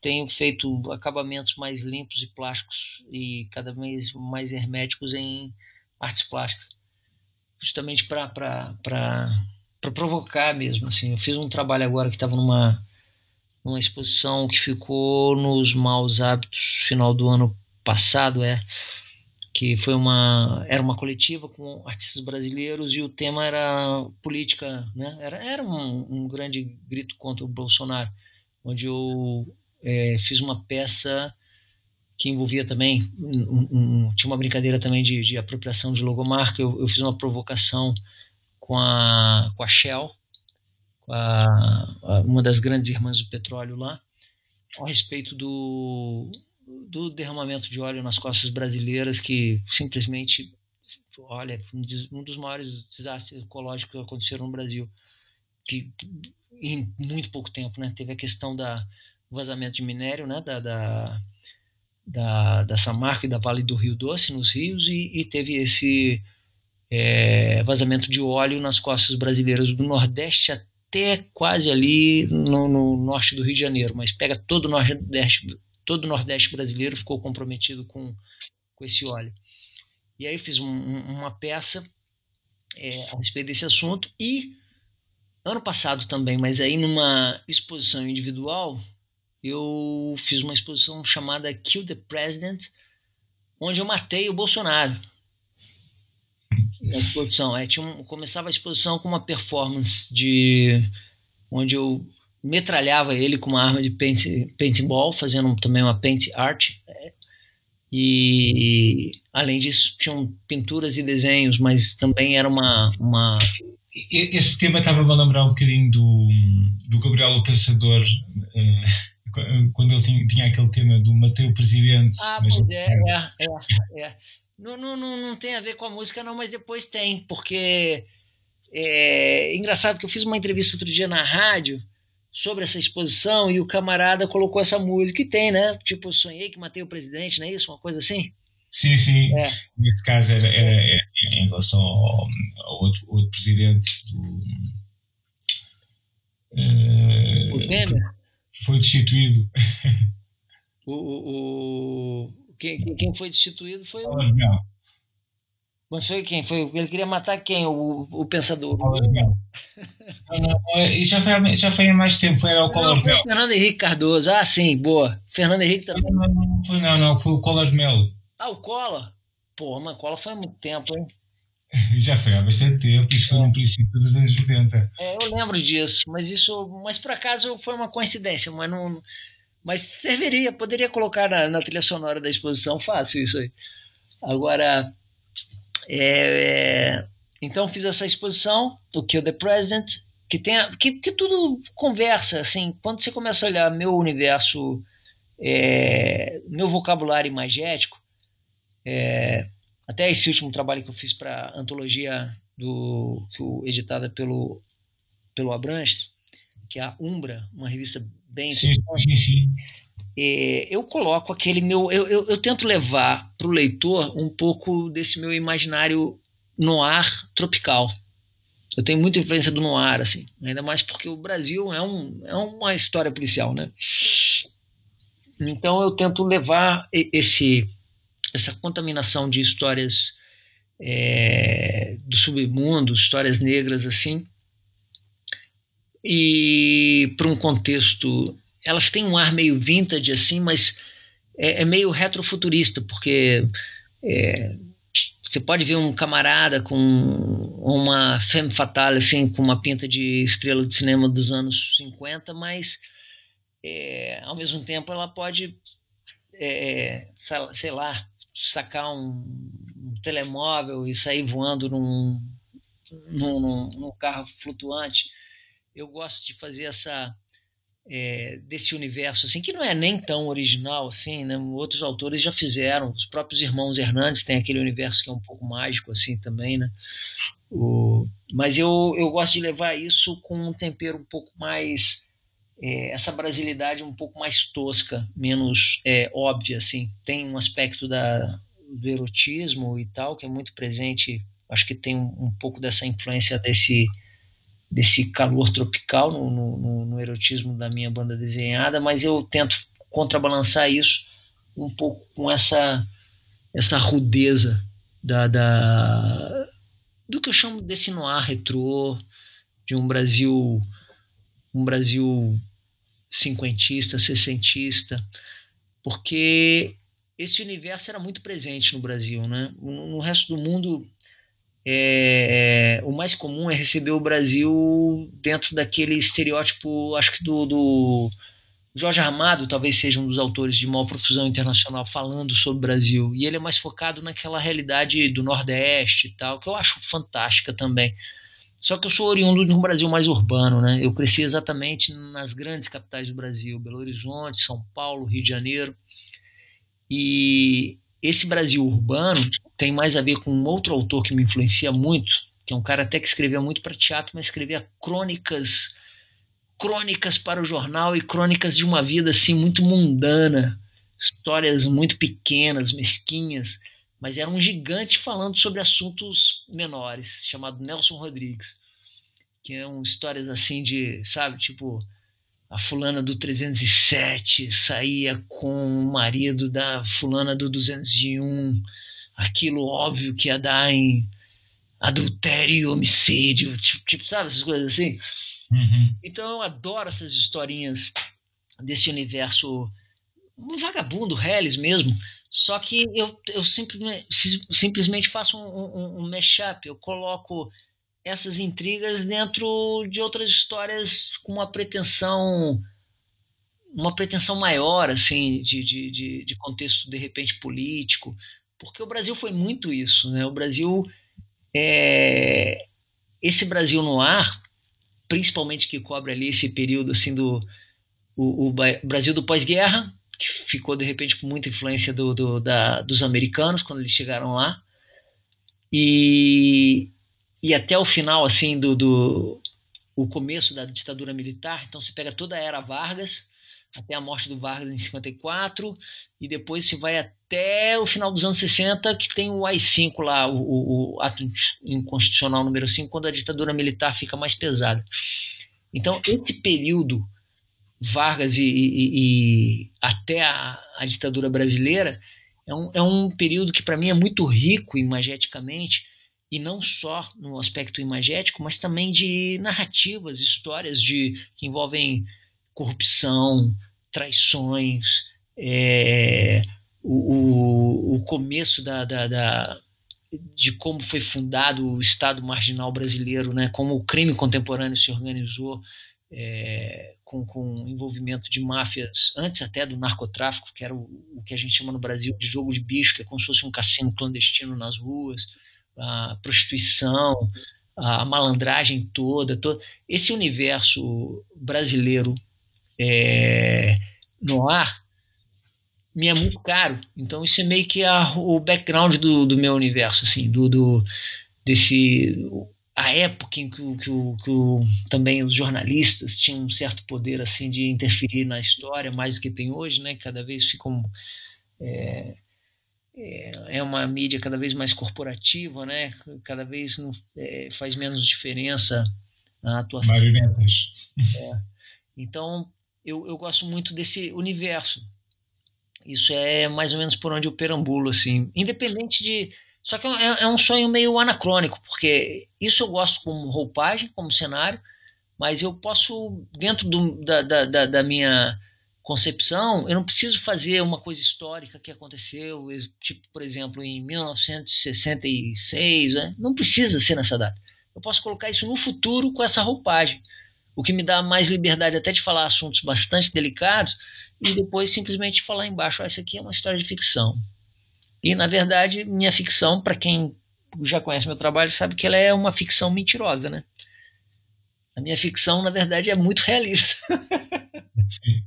tenho feito acabamentos mais limpos e plásticos e cada vez mais herméticos em artes plásticas, justamente para provocar mesmo, assim. Eu fiz um trabalho agora que estava numa uma exposição que ficou nos Maus Hábitos final do ano passado, é que foi uma era uma coletiva com artistas brasileiros e o tema era política, né? Era era um, um grande grito contra o Bolsonaro, onde eu é, fiz uma peça que envolvia também um, um, tinha uma brincadeira também de, de apropriação de logomarca. Eu, eu, fiz uma provocação com a com a Shell a, a, uma das grandes irmãs do petróleo lá, a respeito do, do derramamento de óleo nas costas brasileiras, que simplesmente, olha, um dos maiores desastres ecológicos que aconteceram no Brasil, que em muito pouco tempo, né? Teve a questão da vazamento de minério, né? Da, da, da, da Samarco e da Vale do Rio Doce nos rios e, e teve esse é, vazamento de óleo nas costas brasileiras do Nordeste até quase ali no, no, norte do Rio de Janeiro, mas pega todo o Nordeste, todo o Nordeste brasileiro ficou comprometido com, com esse óleo. E aí eu fiz um, uma peça é, a respeito desse assunto e ano passado também, mas aí numa exposição individual, eu fiz uma exposição chamada Kill the President, onde eu matei o Bolsonaro na exposição. É, tinha um, começava a exposição com uma performance de onde eu metralhava ele com uma arma de paint, paintball, fazendo também uma paint art. É, e além disso, tinham pinturas e desenhos, mas também era uma. uma... Esse tema estava-me a lembrar um bocadinho do, do Gabriel o Pensador. Eh, quando ele tinha, tinha, aquele tema do Mateu Presidente. Ah, mas pois é, é, é, é. Não, não, não, não tem a ver com a música, não, mas depois tem, porque é engraçado que eu fiz uma entrevista outro dia na rádio sobre essa exposição e o camarada colocou essa música e tem, né? Tipo, sonhei que matei o presidente, não é isso? Uma coisa assim? Sim, sim. É. Nesse caso era, era, era, em relação ao, ao outro, outro, presidente do. Uh, o Temer? Foi destituído. O, o, quem, quem foi destituído foi o. Mas foi quem? Foi, ele queria matar quem? O, o pensador? Não, não, isso já foi, já foi há mais tempo, foi o Collor Mel. Fernando Henrique Cardoso, ah, sim, boa. Fernando Henrique também. Não, não, não, foi, não, não, foi o Collor Melo. Ah, o Collor? Pô, mas Collor foi há muito tempo, hein? <laughs> Já foi há bastante tempo, isso foi no princípio dos anos 80. É, eu lembro disso, mas isso, mas por acaso foi uma coincidência, mas não, mas serviria, poderia colocar na, na trilha sonora da exposição fácil isso aí. Agora, é, é, então fiz essa exposição, o Kill the President, que tem que, que tudo conversa assim. Quando você começa a olhar meu universo, é, meu vocabulário imagético, é, até esse último trabalho que eu fiz para antologia do editada pelo pelo Abranches, que é a Umbra, uma revista bem. Sim, sim, sim. É, eu coloco aquele meu. Eu, eu, eu tento levar para o leitor um pouco desse meu imaginário noir tropical. Eu tenho muita influência do noir, assim, ainda mais porque o Brasil é, um, é uma história policial, né? Então eu tento levar esse, essa contaminação de histórias é, do submundo, histórias negras, assim, e para um contexto. Elas têm um ar meio vintage, assim, mas é, é meio retrofuturista, porque é, você pode ver um camarada com uma femme fatale, assim, com uma pinta de estrela de cinema dos anos 50, mas é, ao mesmo tempo ela pode é, sei lá, sacar um, um, telemóvel e sair voando num, num, num, carro flutuante. Eu gosto de fazer essa é, desse universo assim que não é nem tão original assim, né? Outros autores já fizeram, os próprios irmãos Hernandes têm aquele universo que é um pouco mágico assim também, né? O, mas eu, eu gosto de levar isso com um tempero um pouco mais é, essa brasilidade um pouco mais tosca, menos é, óbvia assim. Tem um aspecto da do erotismo e tal que é muito presente. Acho que tem um, um pouco dessa influência desse desse calor tropical no, no, no, erotismo da minha banda desenhada, mas eu tento contrabalançar isso um pouco com essa essa rudeza da, da do que eu chamo desse noir retrô de um Brasil um Brasil cinquentista, sessentista, porque esse universo era muito presente no Brasil, né? No resto do mundo é, o mais comum é receber o Brasil dentro daquele estereótipo, acho que do, do Jorge Armado talvez seja um dos autores de maior profusão internacional falando sobre o Brasil. E ele é mais focado naquela realidade do Nordeste e tal, que eu acho fantástica também. Só que eu sou oriundo de um Brasil mais urbano, né? Eu cresci exatamente nas grandes capitais do Brasil, Belo Horizonte, São Paulo, Rio de Janeiro. E esse Brasil urbano tem mais a ver com um outro autor que me influencia muito, que é um cara até que escrevia muito para teatro, mas escrevia crônicas, crônicas para o jornal e crônicas de uma vida assim muito mundana, histórias muito pequenas, mesquinhas, mas era um gigante falando sobre assuntos menores, chamado Nelson Rodrigues, que eram histórias assim de, sabe, tipo a fulana do 307 saía com o marido da fulana do 201, aquilo óbvio que ia dar em adultério e homicídio, tipo, tipo sabe essas coisas assim? Uhum. Então eu adoro essas historinhas desse universo um vagabundo, Hellis mesmo, só que eu, eu simplesmente, simplesmente faço um, um, um mashup, eu coloco essas intrigas dentro de outras histórias com uma pretensão uma pretensão maior assim de, de, de, contexto de repente político. Porque o Brasil foi muito isso né? O Brasil é esse Brasil no ar principalmente que cobre ali esse período assim do o, o Brasil do pós-guerra que ficou de repente com muita influência do, do da, dos americanos quando eles chegaram lá. E e até o final assim do, do o começo da ditadura militar. Então você pega toda a era Vargas até a morte do Vargas em 54 e depois se vai até o final dos anos 60 que tem o AI-5 lá, o, o, ato inconstitucional número 5, quando a ditadura militar fica mais pesada. Então esse período Vargas e, e, e até a, a, ditadura brasileira é um, é um período que para mim é muito rico imageticamente e não só no aspecto imagético, mas também de narrativas, histórias de que envolvem corrupção, traições, é, o, o, começo da, da, da, de como foi fundado o Estado marginal brasileiro, né, como o crime contemporâneo se organizou é, com, com envolvimento de máfias, antes até do narcotráfico, que era o, o que a gente chama no Brasil de jogo de bicho, que é como se fosse um cassino clandestino nas ruas a prostituição, a malandragem toda, todo, esse universo brasileiro é, no ar me é muito caro. Então isso é meio que a, o background do, do meu universo, assim, do, do desse a época em que, que, que também os jornalistas tinham um certo poder assim de interferir na história mais do que tem hoje, né? Cada vez ficam é, é, é uma mídia cada vez mais corporativa, né? Cada vez não, é, faz menos diferença a atuação. Marionetas. É. Então, eu, eu gosto muito desse universo. Isso é mais ou menos por onde eu perambulo, assim. Independente de. Só que é, é um sonho meio anacrônico, porque isso eu gosto como roupagem, como cenário, mas eu posso, dentro do, da, da, da minha concepção, eu não preciso fazer uma coisa histórica que aconteceu, tipo, por exemplo, em 1966, né? não precisa ser nessa data. Eu posso colocar isso no futuro com essa roupagem. o que me dá mais liberdade até de falar assuntos bastante delicados e depois simplesmente falar embaixo, ah, isso aqui é uma história de ficção. E, na verdade, minha ficção, para quem já conhece meu trabalho, sabe que ela é uma ficção mentirosa, né? A minha ficção, na verdade, é muito realista. <laughs> Sim.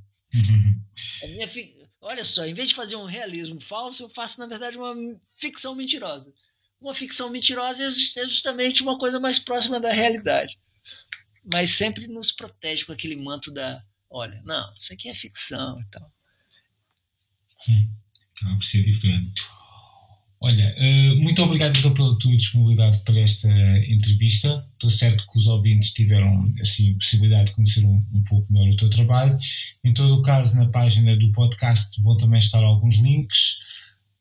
Fi... Olha só, em vez de fazer um realismo falso, eu faço, na verdade, uma ficção mentirosa. Uma ficção mentirosa é justamente uma coisa mais próxima da realidade. Mas sempre nos protege com aquele manto da. Olha, não, isso aqui é ficção e tal. Acaba por ser diferente. Olha, uh, muito obrigado então pela tua disponibilidade para esta entrevista. Estou certo que os ouvintes tiveram assim, possibilidade de conhecer um, um, pouco melhor o teu trabalho. Em todo o caso, na página do podcast vão também estar alguns links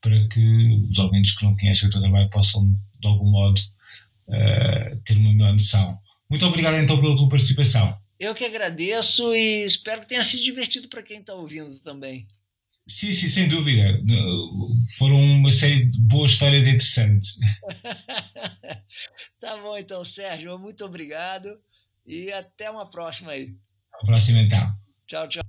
para que os ouvintes que não conhecem o teu trabalho possam, de algum modo, uh, ter uma melhor noção. Muito obrigado então pela tua participação. Eu que agradeço e espero que tenha sido divertido para quem está ouvindo também. Sim, sim, sem dúvida. Foram uma série de boas histórias interessantes. <laughs> tá bom então, Sérgio. Muito obrigado e até uma próxima aí. Até a próxima então. Tchau, tchau.